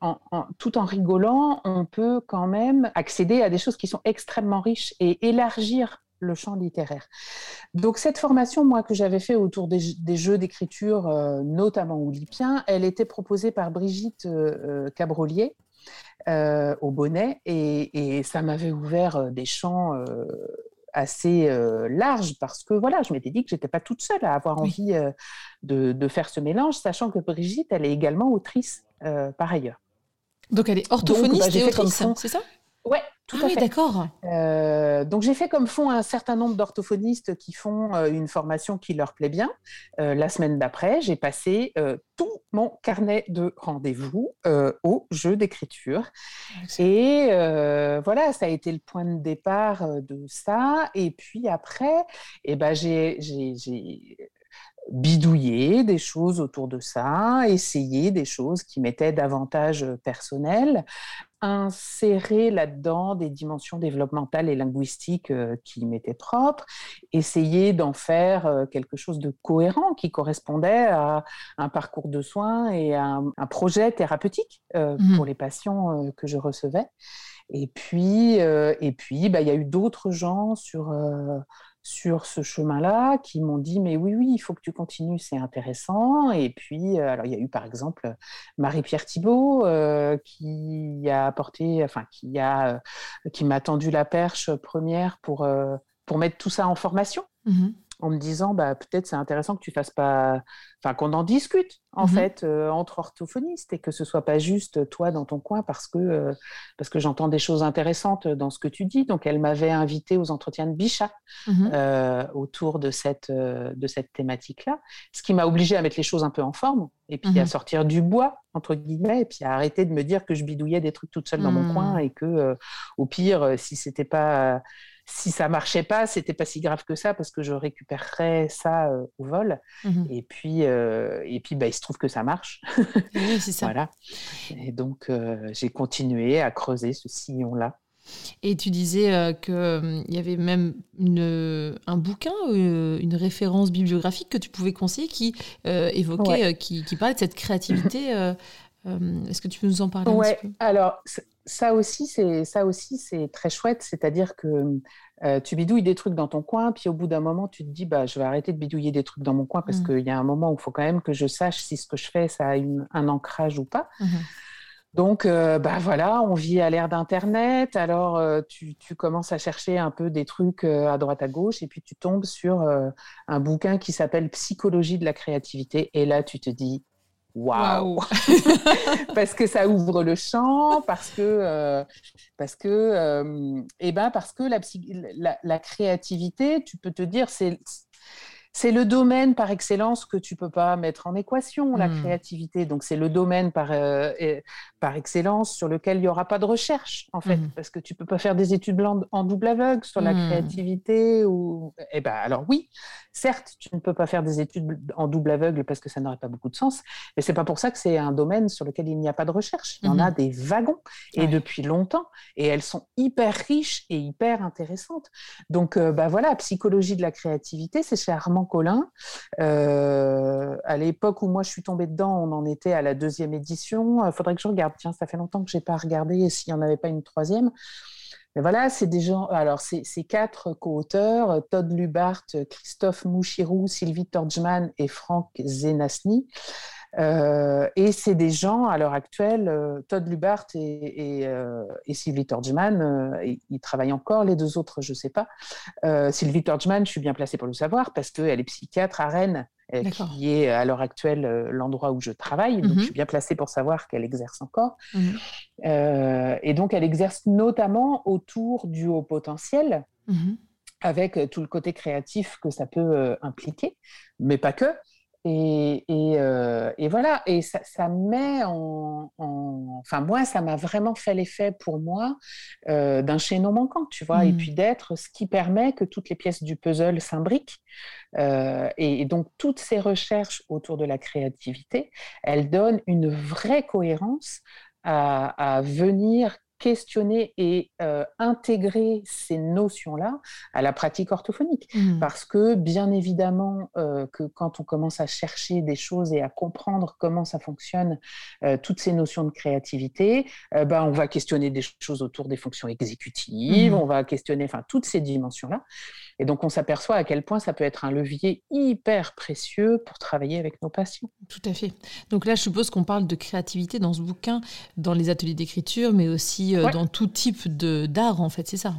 B: tout en rigolant, on peut quand même accéder à des choses qui sont extrêmement riches et élargir le champ littéraire. Donc cette formation, moi, que j'avais fait autour des, jeux d'écriture, euh, notamment oulipiens, elle était proposée par Brigitte Cabrolier au bonnet et, et ça m'avait ouvert des champs assez euh, large parce que voilà, je m'étais dit que j'étais pas toute seule à avoir envie euh, de, faire ce mélange, sachant que Brigitte, elle est également autrice euh, par ailleurs.
A: Donc elle est orthophoniste bah, et autrice, c'est ça?
B: Ouais, tout
A: ah
B: oui,
A: d'accord.
B: Euh, donc j'ai fait comme font un certain nombre d'orthophonistes qui font euh, une formation qui leur plaît bien. Euh, la semaine d'après, j'ai passé tout mon carnet de rendez-vous au jeu d'écriture. Et voilà, ça a été le point de départ de ça. Et puis après, eh ben, j'ai bidouiller des choses autour de ça, essayer des choses qui m'étaient davantage personnelles, insérer là-dedans des dimensions développementales et linguistiques euh, qui m'étaient propres, essayer d'en faire euh, quelque chose de cohérent qui correspondait à un parcours de soins et à un, projet thérapeutique euh, mmh pour les patients que je recevais. Et puis, et puis, bah, il y a eu d'autres gens sur sur ce chemin-là qui m'ont dit mais oui oui il faut que tu continues c'est intéressant. Et puis euh, alors il y a eu par exemple Marie-Pierre Thibault euh, qui a apporté enfin qui a euh, qui m'a tendu la perche première pour pour mettre tout ça en formation. Mmh en me disant bah, peut-être c'est intéressant que tu fasses pas, enfin qu'on en discute en mmh fait euh, entre orthophonistes et que ce soit pas juste toi dans ton coin parce que euh, parce que j'entends des choses intéressantes dans ce que tu dis. Donc elle m'avait invité aux entretiens de Bichat mmh euh, autour de cette de cette thématique là, ce qui m'a obligé à mettre les choses un peu en forme et puis à mmh sortir du bois entre guillemets et puis à arrêter de me dire que je bidouillais des trucs toute seule dans mon coin et que au pire si c'était pas si ça marchait pas, c'était pas si grave que ça parce que je récupérerais ça euh, au vol. Mmh et puis, euh, et puis bah, il se trouve que ça marche.
A: Oui, c'est ça.
B: voilà. Et donc, euh, j'ai continué à creuser ce sillon-là.
A: Et tu disais qu'il y avait même une, un bouquin, une référence bibliographique que tu pouvais conseiller qui évoquait, qui, qui, parlait de cette créativité. Est-ce que tu peux nous en parler un petit peu?
B: Alors, ça aussi, c'est ça aussi, c'est très chouette. C'est-à-dire que euh, tu bidouilles des trucs dans ton coin, puis au bout d'un moment, tu te dis, bah, je vais arrêter de bidouiller des trucs dans mon coin parce mmh. qu'il y a un moment où il faut quand même que je sache si ce que je fais, ça a un ancrage ou pas. Mmh Donc, euh, bah voilà, on vit à l'ère d'Internet. Alors, euh, tu, tu, commences à chercher un peu des trucs à droite à gauche, et puis tu tombes sur un bouquin qui s'appelle Psychologie de la créativité. Et là, tu te dis, waouh parce que ça ouvre le champ parce que euh, parce que euh, eh ben parce que la, la, la, créativité tu peux te dire c'est c'est le domaine par excellence que tu peux pas mettre en équation, la hmm. créativité. Donc c'est le domaine par, euh, par excellence sur lequel il n'y aura pas de recherche, en fait, hmm. parce que tu peux pas faire des études en double aveugle sur la hmm. créativité. Ou... Eh ben, alors oui, certes, tu ne peux pas faire des études en double aveugle parce que ça n'aurait pas beaucoup de sens, mais c'est pas pour ça que c'est un domaine sur lequel il n'y a pas de recherche. Il y en a des wagons, et depuis longtemps, et elles sont hyper riches et hyper intéressantes. Donc, euh, bah voilà, psychologie de la créativité, c'est chez Armand Colin. Euh, à l'époque où moi je suis tombée dedans, on en était à la deuxième édition. Il faudrait que je regarde. Tiens, ça fait longtemps que j'ai pas regardé s'il n'y en avait pas une troisième. Mais voilà, c'est des gens. Alors, c'est quatre co-auteurs Todd Lubart, Christophe Mouchirou, Sylvie Torgman et Franck Zenasny. Euh, et c'est des gens, à l'heure actuelle, euh, Todd Lubart et, euh, Sylvie Torgman, ils travaillent encore, les deux autres, je ne sais pas. Sylvie Torgman, je suis bien placée pour le savoir parce qu'elle est psychiatre à Rennes, qui est à l'heure actuelle l'endroit où je travaille. Donc, je mhm. suis bien placée pour savoir qu'elle exerce encore. Mhm. et donc, elle exerce notamment autour du haut potentiel. Mhm. avec tout le côté créatif que ça peut impliquer, mais pas que. Et, euh, et, voilà, et ça, ça met en, Enfin, moi, ça m'a vraiment fait l'effet pour moi euh, d'un chaînon manquant, tu vois, et mmh. puis d'être ce qui permet que toutes les pièces du puzzle s'imbriquent. Euh, et, donc, toutes ces recherches autour de la créativité, elles donnent une vraie cohérence à, à venir questionner et euh, intégrer ces notions-là à la pratique orthophonique. Mmh. Parce que, bien évidemment, euh, que quand on commence à chercher des choses et à comprendre comment ça fonctionne, euh, toutes ces notions de créativité, ben, on va questionner des choses autour des fonctions exécutives, mmh. on va questionner enfin, toutes ces dimensions-là. Et donc, on s'aperçoit à quel point ça peut être un levier hyper précieux pour travailler avec nos patients.
A: Tout à fait. Donc là, je suppose qu'on parle de créativité dans ce bouquin, dans les ateliers d'écriture, mais aussi euh, dans tout type d'art, en fait, c'est ça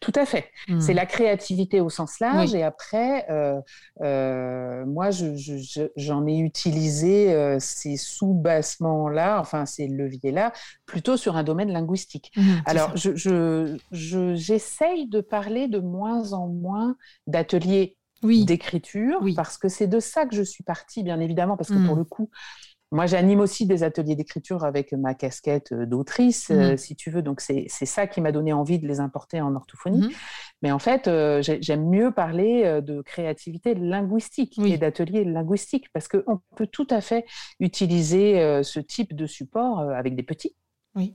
B: tout à fait. Hmm. C'est la créativité au sens large. Et après, euh, euh, moi, j'en ai utilisé euh, ces sous-bassements-là, enfin ces leviers-là, plutôt sur un domaine linguistique. Hmm, Alors, j'essaye de parler de moins en moins d'ateliers d'écriture, parce que c'est de ça que je suis partie, bien évidemment, parce que pour hmm. le coup, moi, j'anime aussi des ateliers d'écriture avec ma casquette euh, d'autrice, euh, mmh si tu veux. Donc, c'est ça qui m'a donné envie de les importer en orthophonie. Mmh Mais en fait, euh, j'aime mieux parler de créativité linguistique et d'ateliers linguistiques parce qu'on peut tout à fait utiliser ce type de support avec des petits.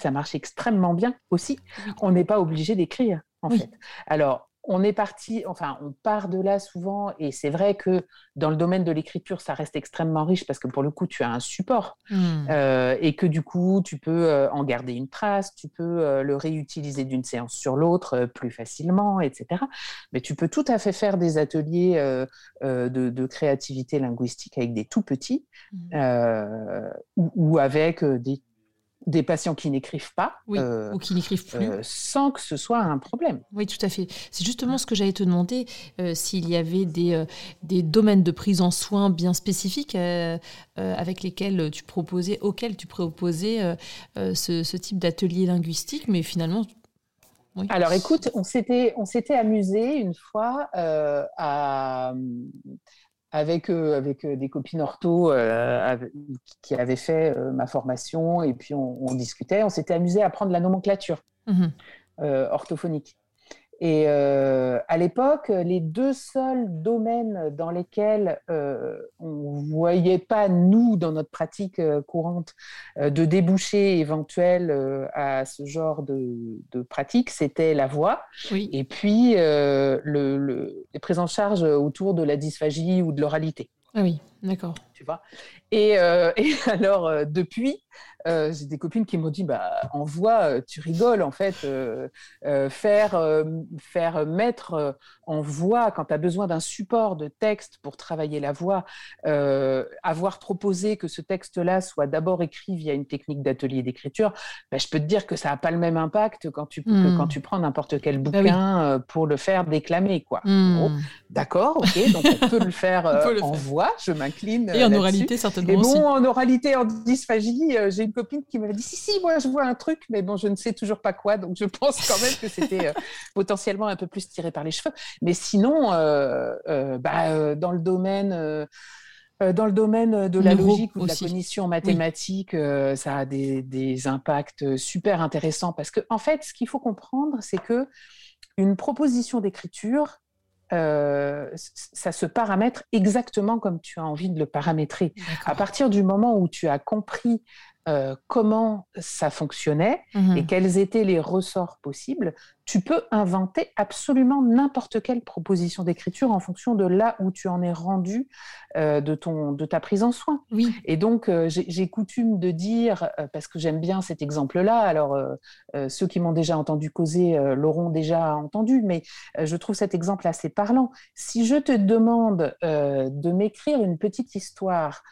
B: Ça marche extrêmement bien aussi. On n'est pas obligé d'écrire, en fait. Alors, on est parti, enfin, on part de là souvent, et c'est vrai que dans le domaine de l'écriture, ça reste extrêmement riche parce que pour le coup, tu as un support hmm. euh, et que du coup, tu peux euh, en garder une trace, tu peux euh, le réutiliser d'une séance sur l'autre plus facilement, etc. Mais tu peux tout à fait faire des ateliers de, créativité linguistique avec des tout petits hmm. ou, avec des des patients qui n'écrivent pas
A: euh, ou qui n'écrivent plus euh,
B: sans que ce soit un problème.
A: Oui, tout à fait. C'est justement ce que j'allais te demander euh, s'il y avait des, des domaines de prise en soins bien spécifiques avec lesquels tu proposais, auxquels tu proposais ce, ce, type d'atelier linguistique, mais finalement.
B: Oui. Alors écoute, on s'était on s'était amusé une fois à avec, euh, avec euh, des copines ortho euh, qui avaient fait ma formation et puis on, discutait. On s'était amusé à prendre la nomenclature mmh orthophonique. Et euh, à l'époque, les deux seuls domaines dans lesquels euh, on ne voyait pas, nous, dans notre pratique euh, courante, de déboucher éventuel à ce genre de, pratique, c'était la voix et puis le, les prises en charge autour de la dysphagie ou de l'oralité.
A: Ah oui, d'accord.
B: Tu vois? Et, et, alors, depuis, euh, j'ai des copines qui m'ont dit bah, en voix, euh, tu rigoles en fait. Euh, faire, faire mettre en voix quand tu as besoin d'un support de texte pour travailler la voix, avoir proposé que ce texte-là soit d'abord écrit via une technique d'atelier d'écriture, bah, je peux te dire que ça n'a pas le même impact quand tu, que hmm. quand tu prends n'importe quel bah bouquin pour le faire déclamer. quoi. Hmm. D'accord, ok, donc on peut le faire en voix, je m'incline.
A: Et en oralité, certainement. Et
B: bon, en oralité, en dysphagie, j'ai copine qui m'avait dit si, si, moi je vois un truc, mais bon, je ne sais toujours pas quoi, donc je pense quand même que c'était euh, potentiellement un peu plus tiré par les cheveux. Mais sinon, euh, euh, bah, dans le domaine. Dans le domaine de la logique ou de la cognition mathématique, ça a des, des, impacts super intéressants parce que, en fait, ce qu'il faut comprendre, c'est que une proposition d'écriture, ça se paramètre exactement comme tu as envie de le paramétrer. À partir du moment où tu as compris euh, comment ça fonctionnait et mhm. quels étaient les ressorts possibles, tu peux inventer absolument n'importe quelle proposition d'écriture en fonction de là où tu en es rendu euh, de, ton, de ta prise en soin.
A: Oui.
B: Et donc, euh, j'ai coutume de dire, parce que j'aime bien cet exemple-là, alors ceux qui m'ont déjà entendu causer l'auront déjà entendu, mais je trouve cet exemple assez parlant. Si je te demande de m'écrire une petite histoire,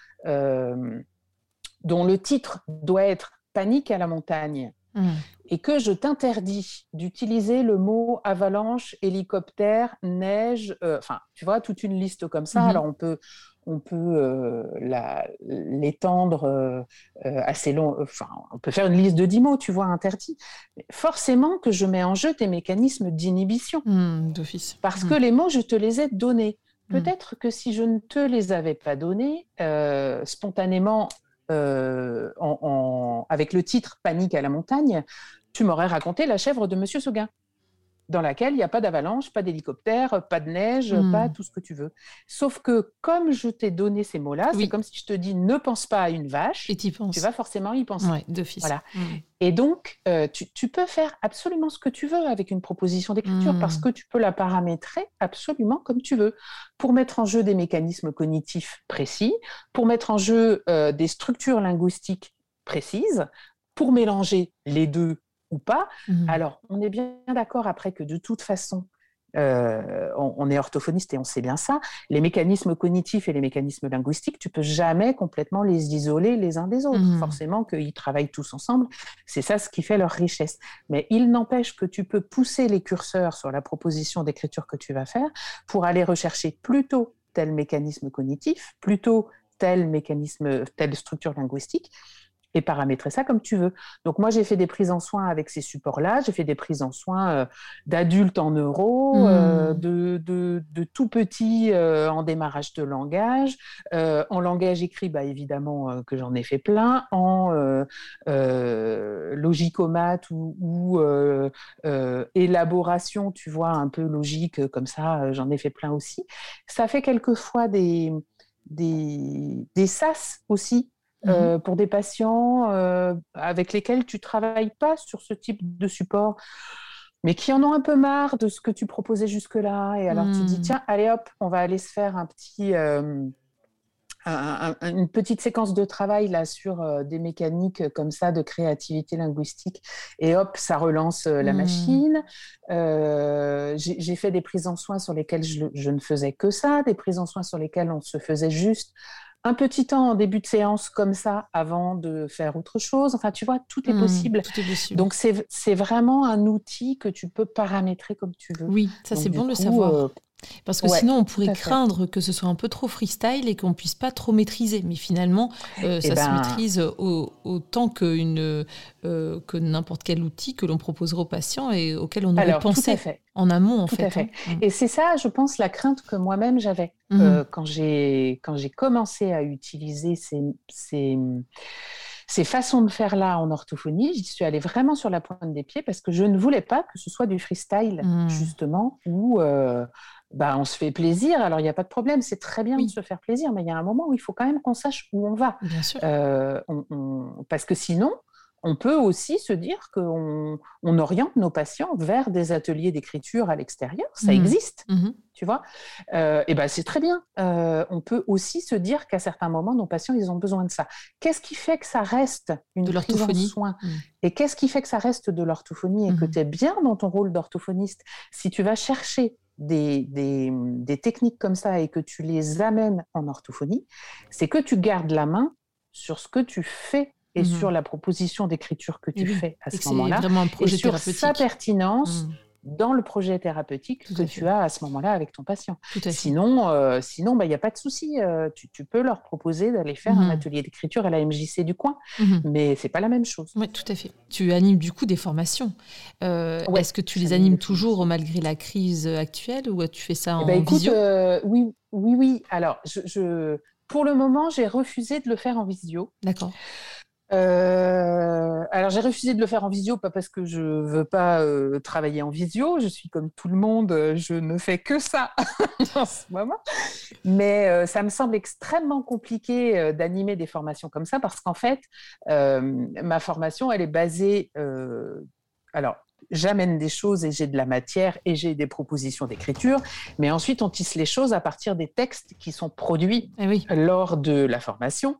B: dont le titre doit être Panique à la montagne, mmh. et que je t'interdis d'utiliser le mot avalanche, hélicoptère, neige, euh, enfin, tu vois, toute une liste comme ça. Mmh. Alors, on peut, on peut euh, l'étendre euh, assez long, enfin, on peut faire une liste de dix mots, tu vois, interdit. forcément que je mets en jeu tes mécanismes d'inhibition.
A: Mmh, d'office.
B: Parce que les mots, je te les ai donnés. Peut-être que si je ne te les avais pas donnés, spontanément, euh, avec le titre Panique à la montagne, tu m'aurais raconté la chèvre de Monsieur Seguin dans laquelle il n'y a pas d'avalanche, pas d'hélicoptère, pas de neige, hmm. pas tout ce que tu veux. Sauf que comme je t'ai donné ces mots-là, c'est comme si je te dis ne pense pas à une vache,
A: et tu
B: vas forcément y penser.
A: Ouais, d'office.
B: Voilà. Hmm. Et donc, euh, tu, peux faire absolument ce que tu veux avec une proposition d'écriture parce hmm. que tu peux la paramétrer absolument comme tu veux pour mettre en jeu des mécanismes cognitifs précis, pour mettre en jeu euh, des structures linguistiques précises, pour mélanger les deux ou pas. Mmh. Alors, on est bien d'accord après que de toute façon, euh, on, est orthophoniste et on sait bien ça. Les mécanismes cognitifs et les mécanismes linguistiques, tu peux jamais complètement les isoler les uns des autres. Mmh. Forcément qu'ils travaillent tous ensemble. C'est ça ce qui fait leur richesse. Mais il n'empêche que tu peux pousser les curseurs sur la proposition d'écriture que tu vas faire pour aller rechercher plutôt tel mécanisme cognitif, plutôt tel mécanisme, telle structure linguistique, et paramétrer ça comme tu veux. Donc moi, j'ai fait des prises en soins avec ces supports-là. J'ai fait des prises en soins euh, d'adultes en neuro, mmh. euh, de, de, tout petits euh, en démarrage de langage, en langage écrit, bah, évidemment que j'en ai fait plein, en logicomate ou, ou élaboration, tu vois, un peu logique comme ça, j'en ai fait plein aussi. Ça fait quelquefois des, des, des sas aussi euh, mhm. pour des patients euh, avec lesquels tu travailles pas sur ce type de support mais qui en ont un peu marre de ce que tu proposais jusque-là. Et alors tu dis,
A: Hmm.
B: tiens, allez hop, on va aller se faire un petit, euh, un- un- une petite séquence de travail là sur euh, des mécaniques comme ça de créativité linguistique. Et hop, ça relance euh, la
A: Hmm.
B: machine. Euh, J'ai j'ai fait des prises en soins sur lesquelles je, je ne faisais que ça, des prises en soins sur lesquelles on se faisait juste un petit temps en début de séance comme ça avant de faire autre chose. Enfin, tu vois, tout est
A: Hmm,
B: possible.
A: Tout est possible.
B: Donc, c'est vraiment un outil que tu peux paramétrer comme tu veux.
A: oui, ça c'est bon de le savoir.
B: euh,
A: Parce que
B: ouais,
A: sinon, on pourrait craindre que ce soit un peu trop freestyle et qu'on puisse pas trop maîtriser. Mais finalement, euh,
B: Eh
A: ça se
B: ben-
A: maîtrise au- autant que, une, euh, que n'importe quel outil que l'on proposerait aux patients et auquel on aurait
B: alors,
A: pensé en amont, en
B: Tout
A: fait.
B: à fait.
A: hein.
B: Et c'est ça, je pense, la crainte que moi-même j'avais
A: Mhm.
B: euh, quand j'ai quand j'ai commencé à utiliser ces, ces, ces façons de faire là en orthophonie. J'y suis allée vraiment sur la pointe des pieds parce que je ne voulais pas que ce soit du freestyle,
A: Mhm.
B: justement, où euh, bah, on se fait plaisir. Alors, il n'y a pas de problème, c'est très bien
A: Oui.
B: de se faire plaisir, mais il y a un moment où il faut quand même qu'on sache où on va.
A: Bien sûr.
B: Euh, on- on- parce que sinon, on peut aussi se dire qu'on on oriente nos patients vers des ateliers d'écriture à l'extérieur. Ça
A: Mhm.
B: existe,
A: Mhm.
B: tu vois. Euh, et ben c'est très bien. Euh, on peut aussi se dire qu'à certains moments, nos patients, ils ont besoin de ça. Qu'est-ce qui fait que ça reste une
A: De
B: prise en soin
A: Mhm.
B: Et qu'est-ce qui fait que ça reste de l'orthophonie et que tu es bien dans ton rôle d'orthophoniste? Si tu vas chercher des, des- des techniques comme ça et que tu les amènes en orthophonie, c'est que tu gardes la main sur ce que tu fais et
A: Mhm.
B: sur la proposition d'écriture que tu fais à ce moment-là et sur sa pertinence
A: Mhm.
B: Dans le projet thérapeutique
A: Tout
B: que tu
A: fait.
B: as à ce moment-là avec ton patient. Sinon, euh, sinon, bah, il n'y a pas de souci. euh, tu, tu peux leur proposer d'aller faire
A: Mhm.
B: un atelier d'écriture à la MJC du coin,
A: Mhm.
B: mais c'est pas la même chose.
A: Oui, tout à fait. Tu animes du coup des formations. Euh,
B: Ouais,
A: Est-ce que tu les animes toujours malgré la crise actuelle ou tu fais ça
B: Eh
A: en
B: ben, écoute,
A: visio?
B: euh, oui, oui, oui. Alors, je, je- pour le moment, j'ai refusé de le faire en visio.
A: D'accord.
B: Euh, alors, j'ai refusé de le faire en visio, pas parce que je veux pas euh, travailler en visio. Je suis comme tout le monde, euh, je ne fais que ça en ce moment. Mais ça me semble extrêmement compliqué d'animer des formations comme ça parce qu'en fait, ma formation, elle est basée. alors, j'amène des choses et j'ai de la matière et j'ai des propositions d'écriture, mais ensuite on tisse les choses à partir des textes qui sont produits
A: Eh oui.
B: lors de la formation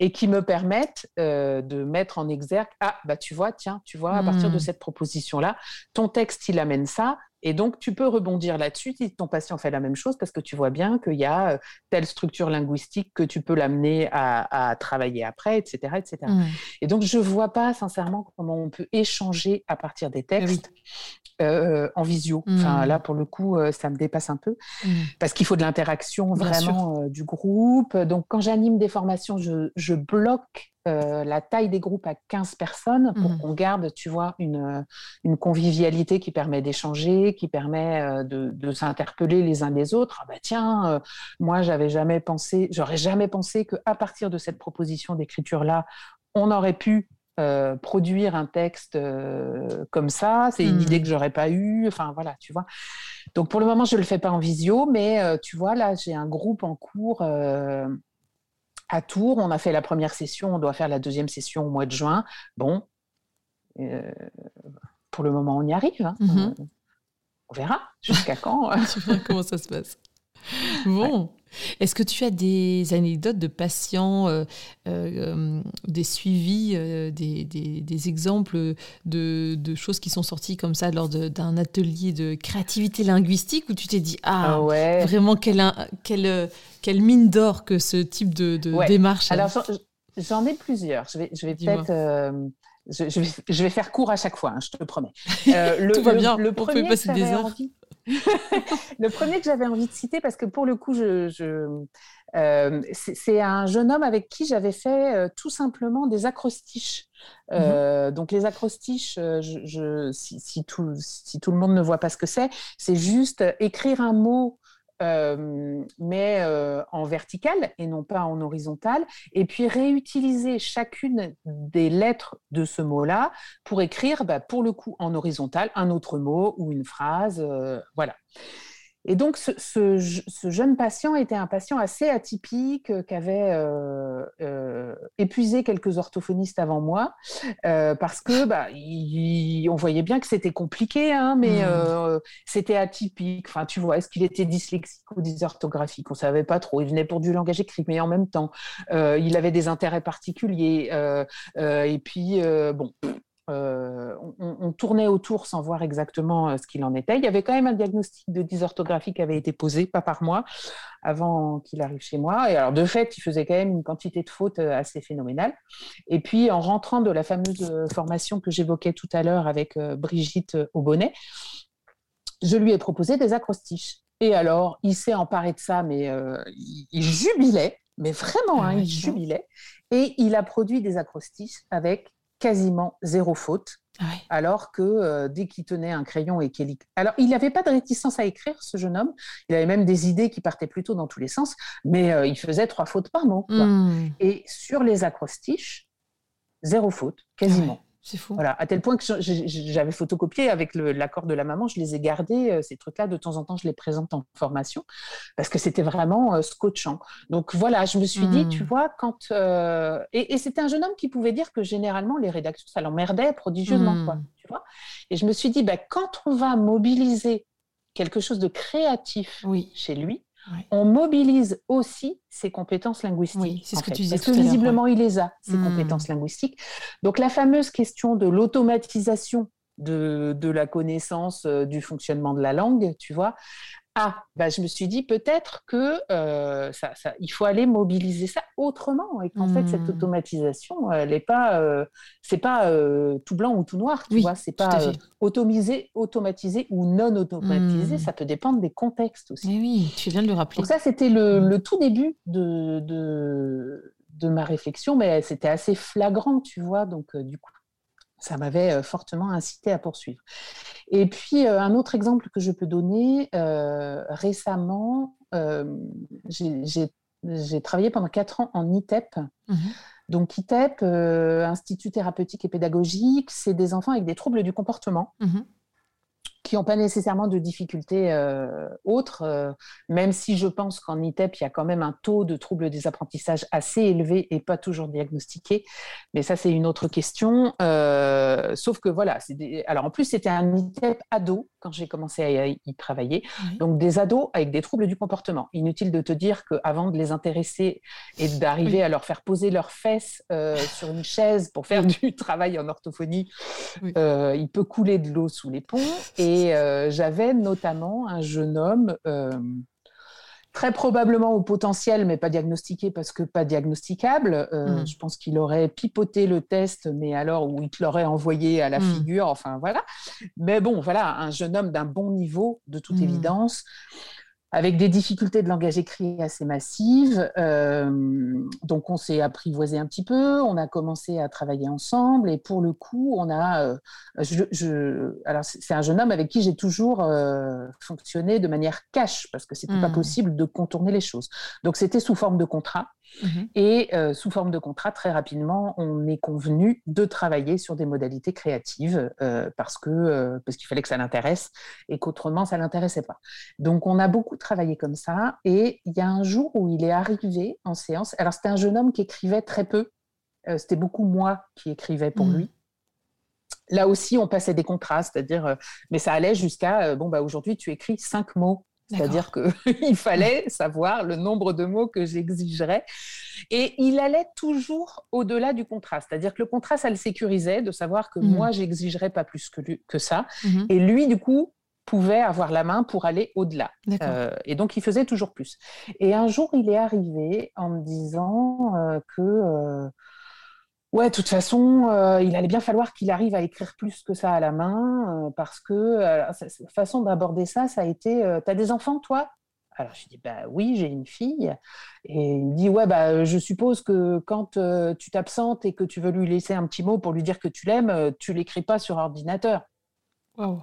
B: et qui me permettent euh, de mettre en exergue ah bah tu vois tiens tu vois à partir de
A: Hmm.
B: cette proposition là ton texte il amène ça et donc tu peux rebondir là-dessus si ton patient fait la même chose parce que tu vois bien qu'il y a euh, telle structure linguistique que tu peux l'amener à, à travailler après etc etc
A: Mhm.
B: et donc je vois pas sincèrement comment on peut échanger à partir des
A: Eh oui.
B: Euh, en visio enfin
A: Hmm.
B: là pour le coup euh, ça me dépasse un peu
A: Mhm.
B: parce qu'il faut de l'interaction vraiment euh, du groupe. Donc, quand j'anime des formations, je, je bloque la taille des groupes à 15 personnes pour
A: Mhm.
B: qu'on garde, tu vois, une, une convivialité qui permet d'échanger, qui permet de, de s'interpeller les uns les autres. Ah bah tiens, moi, j'avais jamais pensé, j'aurais jamais pensé qu'à partir de cette proposition d'écriture-là, on aurait pu euh, produire un texte euh, comme ça. C'est une idée que j'aurais pas eue. Enfin, voilà, tu vois. Donc pour le moment, je ne le fais pas en visio, mais euh, tu vois, là, j'ai un groupe en cours à Tours. On a fait la première session, on doit faire la deuxième session au mois de juin. Bon, pour le moment, on y arrive. hein.
A: Mhm.
B: Euh, on verra jusqu'à quand.
A: Tu comment ça se passe. Bon. Est-ce que tu as des anecdotes de patients, euh, euh, des suivis, euh, des, des- des exemples de, de choses qui sont sorties comme ça lors d'un atelier de créativité linguistique où tu t'es dit Ah,
B: Ah ouais.
A: vraiment, quelle, quelle, quelle mine d'or que ce type de, de
B: Ouais.
A: démarche.
B: Alors, j'en- ai plusieurs. Je vais, je vais
A: Dis-moi.
B: peut-être. je, je vais, je vais faire court à chaque fois, hein, je te promets. Le,
A: Tout va
B: le-
A: bien,
B: Le
A: on peut
B: premier
A: passer des
B: j'avais
A: heures.
B: envie- le premier que j'avais envie de citer, parce que pour le coup, je, je- euh, c'est un jeune homme avec qui j'avais fait euh, tout simplement des acrostiches. Euh, Donc les acrostiches, je, je- si, si tout, si tout le monde ne voit pas ce que c'est, c'est juste écrire un mot euh, mais euh, en vertical et non pas en horizontal, et puis réutiliser chacune des lettres de ce mot-là pour écrire, bah, pour le coup, en horizontal, un autre mot ou une phrase. euh, voilà. Et donc, ce, ce je- ce jeune patient était un patient assez atypique, euh, qui avait euh, euh, épuisé quelques orthophonistes avant moi parce que bah, on voyait bien que c'était compliqué, hein, mais mmh. c'était atypique. Enfin, tu vois, est-ce qu'il était dyslexique ou dysorthographique? On savait pas trop. Il venait pour du langage écrit, mais en même temps, il avait des intérêts particuliers. et puis, bon, euh, on, tournait autour sans voir exactement euh, ce qu'il en était. Il y avait quand même un diagnostic de dysorthographie qui avait été posé, pas par moi, avant qu'il arrive chez moi. Et alors, de fait, il faisait quand même une quantité de fautes euh, assez phénoménale. Et puis, en rentrant de la fameuse formation que j'évoquais tout à l'heure avec Brigitte Aubonnet, je lui ai proposé des acrostiches. Et alors, il s'est emparé de ça, mais il, jubilait, mais vraiment, hein, ah il jubilait. Et il a produit des acrostiches avec quasiment zéro faute. Ah alors que euh, dès qu'il tenait un crayon et qu'il... Alors, il n'avait pas de réticence à écrire, ce jeune homme. Il avait même des idées qui partaient plutôt dans tous les sens, mais euh, il faisait trois fautes par mot. Hmm. Et sur les acrostiches, zéro faute, quasiment.
A: C'est fou.
B: Voilà, à tel point que j'avais photocopié avec l'accord de la maman, je les ai gardés, euh, ces trucs-là, de temps en temps, je les présente en formation, parce que c'était vraiment euh, scotchant. Donc voilà, je me suis dit, tu hmm. vois, quand... Euh, et, c'était un jeune homme qui pouvait dire que généralement, les rédactions, ça l'emmerdait prodigieusement, quoi, hmm. tu vois. Et je me suis dit, bah, quand on va mobiliser quelque chose de créatif oui. chez lui, on mobilise aussi ses compétences linguistiques. Oui,
A: c'est ce que tu disais
B: Parce que visiblement, il les a, ses hmm. compétences linguistiques. Donc, la fameuse question de l'automatisation de, de, la connaissance euh, du fonctionnement de la langue, tu vois, ah, bah, je me suis dit peut-être que euh, ça, il faut aller mobiliser ça autrement et qu'en fait cette hmm. automatisation, elle n'est pas, euh, c'est pas euh, tout blanc ou tout noir, tu vois, c'est pas automisé, automatisé ou non automatisé, hmm. ça peut dépendre des contextes aussi.
A: oui, tu viens de le rappeler.
B: Donc ça, c'était le, hmm. tout début de, de, de ma réflexion, mais c'était assez flagrant, tu vois, donc du coup ça m'avait fortement incité à poursuivre. Et puis, un autre exemple que je peux donner, récemment, j'ai travaillé pendant quatre ans en ITEP. Mmh Donc, ITEP, Institut thérapeutique et pédagogique, c'est des enfants avec des troubles du comportement. Mmh qui n'ont pas nécessairement de difficultés euh, autres, euh, même si je pense qu'en ITEP, il y a quand même un taux de troubles des apprentissages assez élevé et pas toujours diagnostiqué. Mais ça, c'est une autre question. Euh, sauf que voilà, des... alors en plus, c'était un ITEP ado quand j'ai commencé à y travailler. Donc des ados avec des troubles du comportement. Inutile de te dire qu'avant de les intéresser et d'arriver à leur faire poser leurs fesses sur une chaise pour faire du travail en orthophonie, il peut couler de l'eau sous les ponts. Et et euh, j'avais notamment un jeune homme, euh, très probablement au potentiel, mais pas diagnostiqué parce que pas diagnosticable. Euh, hmm. Je pense qu'il aurait pipoté le test, mais alors, ou il te l'aurait envoyé à la hmm. figure, enfin voilà. Mais bon, voilà, un jeune homme d'un bon niveau, de toute hmm. évidence avec des difficultés de langage écrit assez massives. Euh, donc, on s'est apprivoisé un petit peu, on a commencé à travailler ensemble, et pour le coup, on a. Euh, je, alors, c'est un jeune homme avec qui j'ai toujours euh, fonctionné de manière cash, parce que c'était n'était pas mmh. possible de contourner les choses. Donc, c'était sous forme de contrat. Mhm. Et sous forme de contrat, très rapidement, on est convenu de travailler sur des modalités créatives parce que parce qu'il fallait que ça l'intéresse et qu'autrement ça l'intéressait pas. Donc on a beaucoup travaillé comme ça. Et il y a un jour où il est arrivé en séance. Alors c'était un jeune homme qui écrivait très peu. c'était beaucoup moi qui écrivais pour mhm. lui. Là aussi, on passait des contrats, c'est-à-dire, mais ça allait jusqu'à bon bah aujourd'hui tu écris cinq mots c'est-à-dire qu'il fallait savoir le nombre de mots que j'exigerais. Et il allait toujours au-delà du contrat. C'est-à-dire que le contrat, ça le sécurisait de savoir que moi, mmh. j'exigerais pas plus que, que ça. Mmh. Et lui, du coup, pouvait avoir la main pour aller au-delà. Euh, et donc, il faisait toujours plus. Et un jour, il est arrivé en me disant euh, que... Euh, Ouais, de toute façon, il allait bien falloir qu'il arrive à écrire plus que ça à la main, parce que la façon d'aborder ça, ça a été T'as des enfants, toi? Alors je dis Bah oui, j'ai une fille. Et il me dit Ouais, bah, je suppose que quand tu t'absentes et que tu veux lui laisser un petit mot pour lui dire que tu l'aimes, tu l'écris pas sur ordinateur. Wow.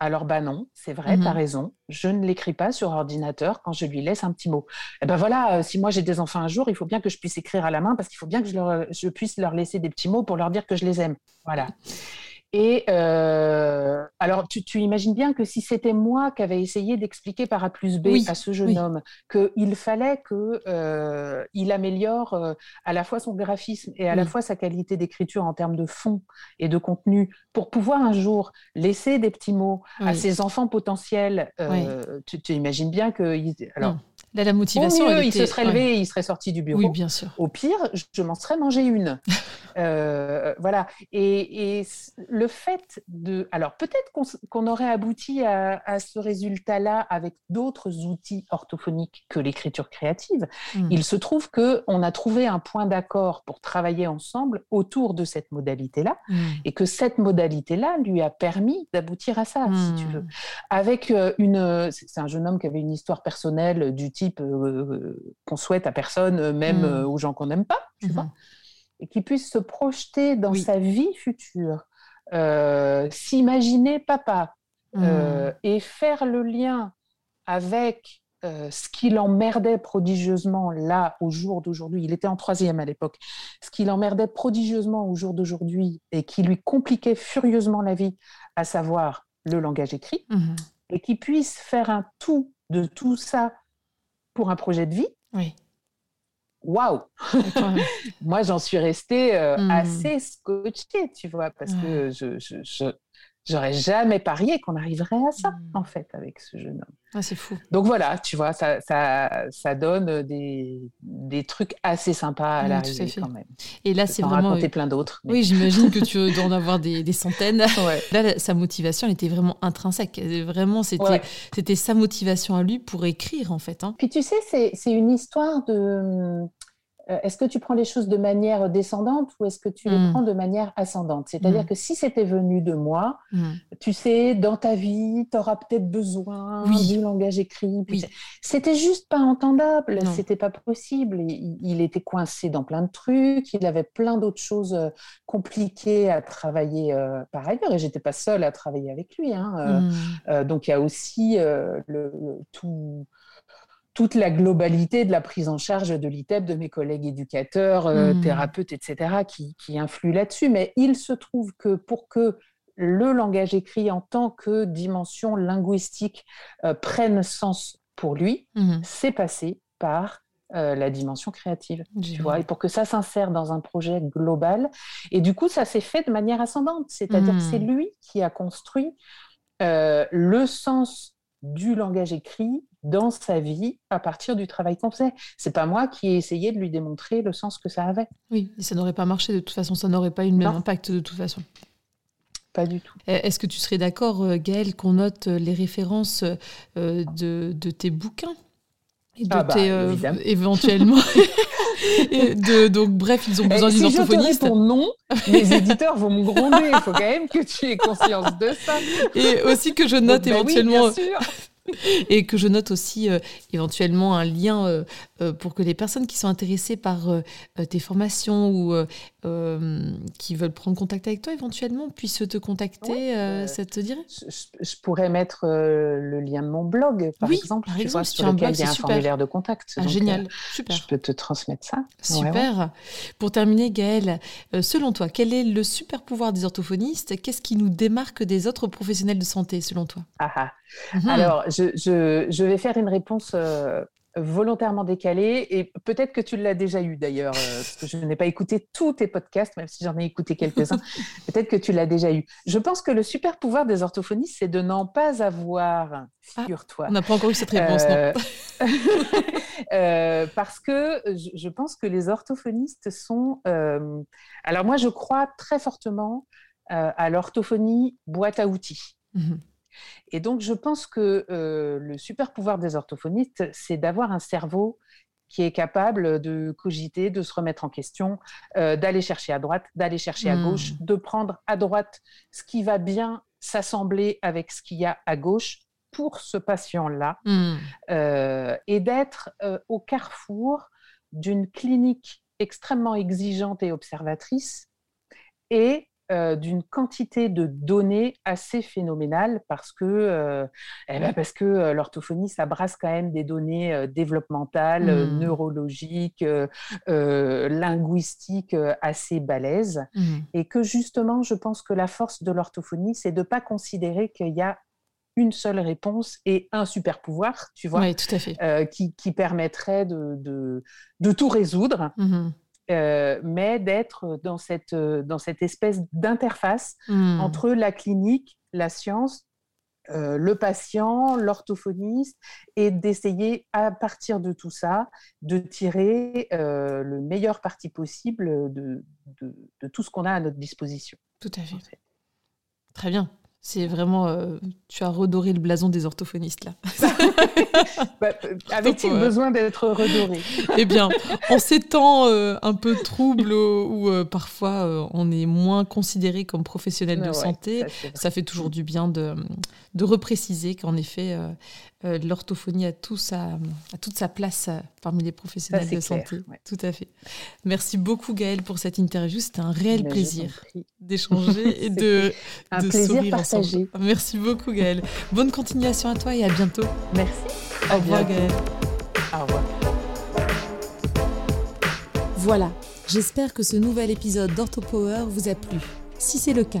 B: Alors, bah non, c'est vrai, tu mmh raison. Je ne l'écris pas sur ordinateur quand je lui laisse un petit mot. Et eh ben voilà, euh, si moi j'ai des enfants un jour, il faut bien que je puisse écrire à la main parce qu'il faut bien que je, leur, je, puisse leur laisser des petits mots pour leur dire que je les aime. Voilà. Et euh, alors, tu, imagines bien que si c'était moi qui avais essayé d'expliquer par A plus B à ce jeune homme qu'il fallait qu'il euh, améliore euh, à la fois son graphisme et à la fois sa qualité d'écriture en termes de fond et de contenu pour pouvoir un jour laisser des petits mots à ses enfants potentiels, tu, imagines bien que... Alors,
A: la motivation.
B: Au mieux, il se serait levé et il serait sorti du bureau.
A: Oui, bien sûr.
B: Au pire, je m'en serais mangé une. Euh, voilà. Et, le fait de. Alors, peut-être qu'on aurait abouti à, ce résultat-là avec d'autres outils orthophoniques que l'écriture créative. Hmm. Il se trouve qu'on a trouvé un point d'accord pour travailler ensemble autour de cette modalité-là hmm. et que cette modalité-là lui a permis d'aboutir à ça, si tu hmm. veux. Avec euh, une. C'est un jeune homme qui avait une histoire personnelle du type euh, qu'on souhaite à personne, même aux gens qu'on n'aime pas, tu vois. Et qui puisse se projeter dans sa vie future, euh, s'imaginer papa euh, mmh. et faire le lien avec euh, ce qui l'emmerdait prodigieusement là au jour d'aujourd'hui, il était en troisième à l'époque, ce qui l'emmerdait prodigieusement au jour d'aujourd'hui et qui lui compliquait furieusement la vie, à savoir le langage écrit, mmh. et qui puisse faire un tout de tout ça pour un projet de vie. Oui waouh Moi, j'en suis restée euh, hmm. assez scotchée, tu vois, parce que je, je, j'aurais jamais parié qu'on arriverait à ça, hmm. en fait, avec ce jeune homme.
A: Ah, c'est fou.
B: Donc voilà, tu vois, ça, ça, ça donne des, des, trucs assez sympas à l'arrivée quand même.
A: Et là, c'est vraiment.
B: raconter plein d'autres.
A: Oui, j'imagine que tu dois en avoir des, des centaines. Là, sa motivation, elle était vraiment intrinsèque. Vraiment, c'était c'était sa motivation à lui pour écrire, en fait. Hein.
B: Puis tu sais, c'est une histoire de euh, est-ce que tu prends les choses de manière descendante ou est-ce que tu les hmm. prends de manière ascendante? C'est-à-dire hmm. que si c'était venu de moi, hmm. tu sais, dans ta vie, tu auras peut-être besoin du langage écrit. C'était juste pas entendable, c'était pas possible. Il, était coincé dans plein de trucs, il avait plein d'autres choses euh, compliquées à travailler euh, par ailleurs et j'étais pas seule à travailler avec lui. Hein, donc il y a aussi le, tout toute la globalité de la prise en charge de l'ITEP, de mes collègues éducateurs, euh, hmm. thérapeutes, etc., qui, qui influent là-dessus. Mais il se trouve que pour que le langage écrit en tant que dimension linguistique euh, prenne sens pour lui, hmm. c'est passé par euh, la dimension créative, tu vois, et pour que ça s'insère dans un projet global. Et du coup, ça s'est fait de manière ascendante, c'est-à-dire que c'est hmm. lui qui a construit le sens du langage écrit dans sa vie à partir du travail qu'on faisait. C'est pas moi qui ai essayé de lui démontrer le sens que ça avait.
A: Oui, et ça n'aurait pas marché de toute façon, ça n'aurait pas eu le même impact de toute façon.
B: Pas du tout.
A: Est-ce que tu serais d'accord, euh, Gaëlle, qu'on note euh, les références euh, de, de, tes bouquins
B: et de ah bah,
A: éventuellement. de, donc, bref, ils ont besoin d'une si orthophoniste.
B: Si nom, les éditeurs vont me gronder. Il faut quand même que tu aies conscience de ça.
A: Et aussi que je note éventuellement. Oui, bien sûr. Et que je note aussi euh, éventuellement un lien euh, euh, pour que les personnes qui sont intéressées par tes formations ou qui veulent prendre contact avec toi éventuellement puissent te contacter, ça te dirait
B: je, pourrais mettre le lien de mon blog, par exemple,
A: par exemple,
B: sur lequel il y a un formulaire de contact.
A: Ah, génial, super.
B: Je peux te transmettre ça.
A: Super. Pour terminer, Gaëlle, selon toi, quel est le super pouvoir des orthophonistes? Qu'est-ce qui nous démarque des autres professionnels de santé, selon toi?
B: Ah, ah. Mhm. Alors, je, vais faire une réponse euh, volontairement décalée et peut-être que tu l'as déjà eu d'ailleurs, euh, parce que je n'ai pas écouté tous tes podcasts, même si j'en ai écouté quelques-uns. peut-être que tu l'as déjà eu. Je pense que le super pouvoir des orthophonistes, c'est de n'en pas avoir, ah, figure-toi.
A: on n'a pas encore eu cette réponse, non
B: euh, Parce que je, pense que les orthophonistes sont... alors moi, je crois très fortement à l'orthophonie boîte à outils. Mhm. Et donc, je pense que euh, le super pouvoir des orthophonistes, c'est d'avoir un cerveau qui est capable de cogiter, de se remettre en question, euh, d'aller chercher à droite, d'aller chercher à gauche, hmm. de prendre à droite ce qui va bien s'assembler avec ce qu'il y a à gauche pour ce patient-là, hmm. euh, et d'être au carrefour d'une clinique extrêmement exigeante et observatrice et euh, d'une quantité de données assez phénoménale parce que, eh ben parce que l'orthophonie, ça brasse quand même des données développementales, mmh. neurologiques, linguistiques assez balèzes. Mmh. Et que justement, je pense que la force de l'orthophonie, c'est de ne pas considérer qu'il y a une seule réponse et un super pouvoir, tu vois,
A: tout à fait.
B: qui, qui, permettrait de, de, de, tout résoudre. Mmh euh, mais d'être dans cette, euh, dans cette espèce d'interface hmm. entre la clinique, la science, euh, le patient, l'orthophoniste, et d'essayer à partir de tout ça de tirer le meilleur parti possible de, de, de tout ce qu'on a à notre disposition.
A: Tout à fait. Très bien. C'est vraiment, euh, tu as redoré le blason des orthophonistes là.
B: Bah, euh, avait-il besoin d'être redoré?
A: Eh bien, en ces temps euh, un peu troubles où, parfois on est moins considéré comme professionnel de santé, ça, fait toujours du bien de, de repréciser qu'en effet, l'orthophonie a, tout sa, a toute sa place parmi les professionnels de santé. Tout à fait. Merci beaucoup Gaëlle pour cette interview. C'était un réel plaisir d'échanger et de,
B: un de plaisir sourire partagé.
A: Merci beaucoup Gaëlle. Bonne continuation à toi et à bientôt.
B: Merci.
A: Au revoir Gaëlle.
B: Au revoir.
A: Voilà, j'espère que ce nouvel épisode d'OrthoPower vous a plu. Si c'est le cas,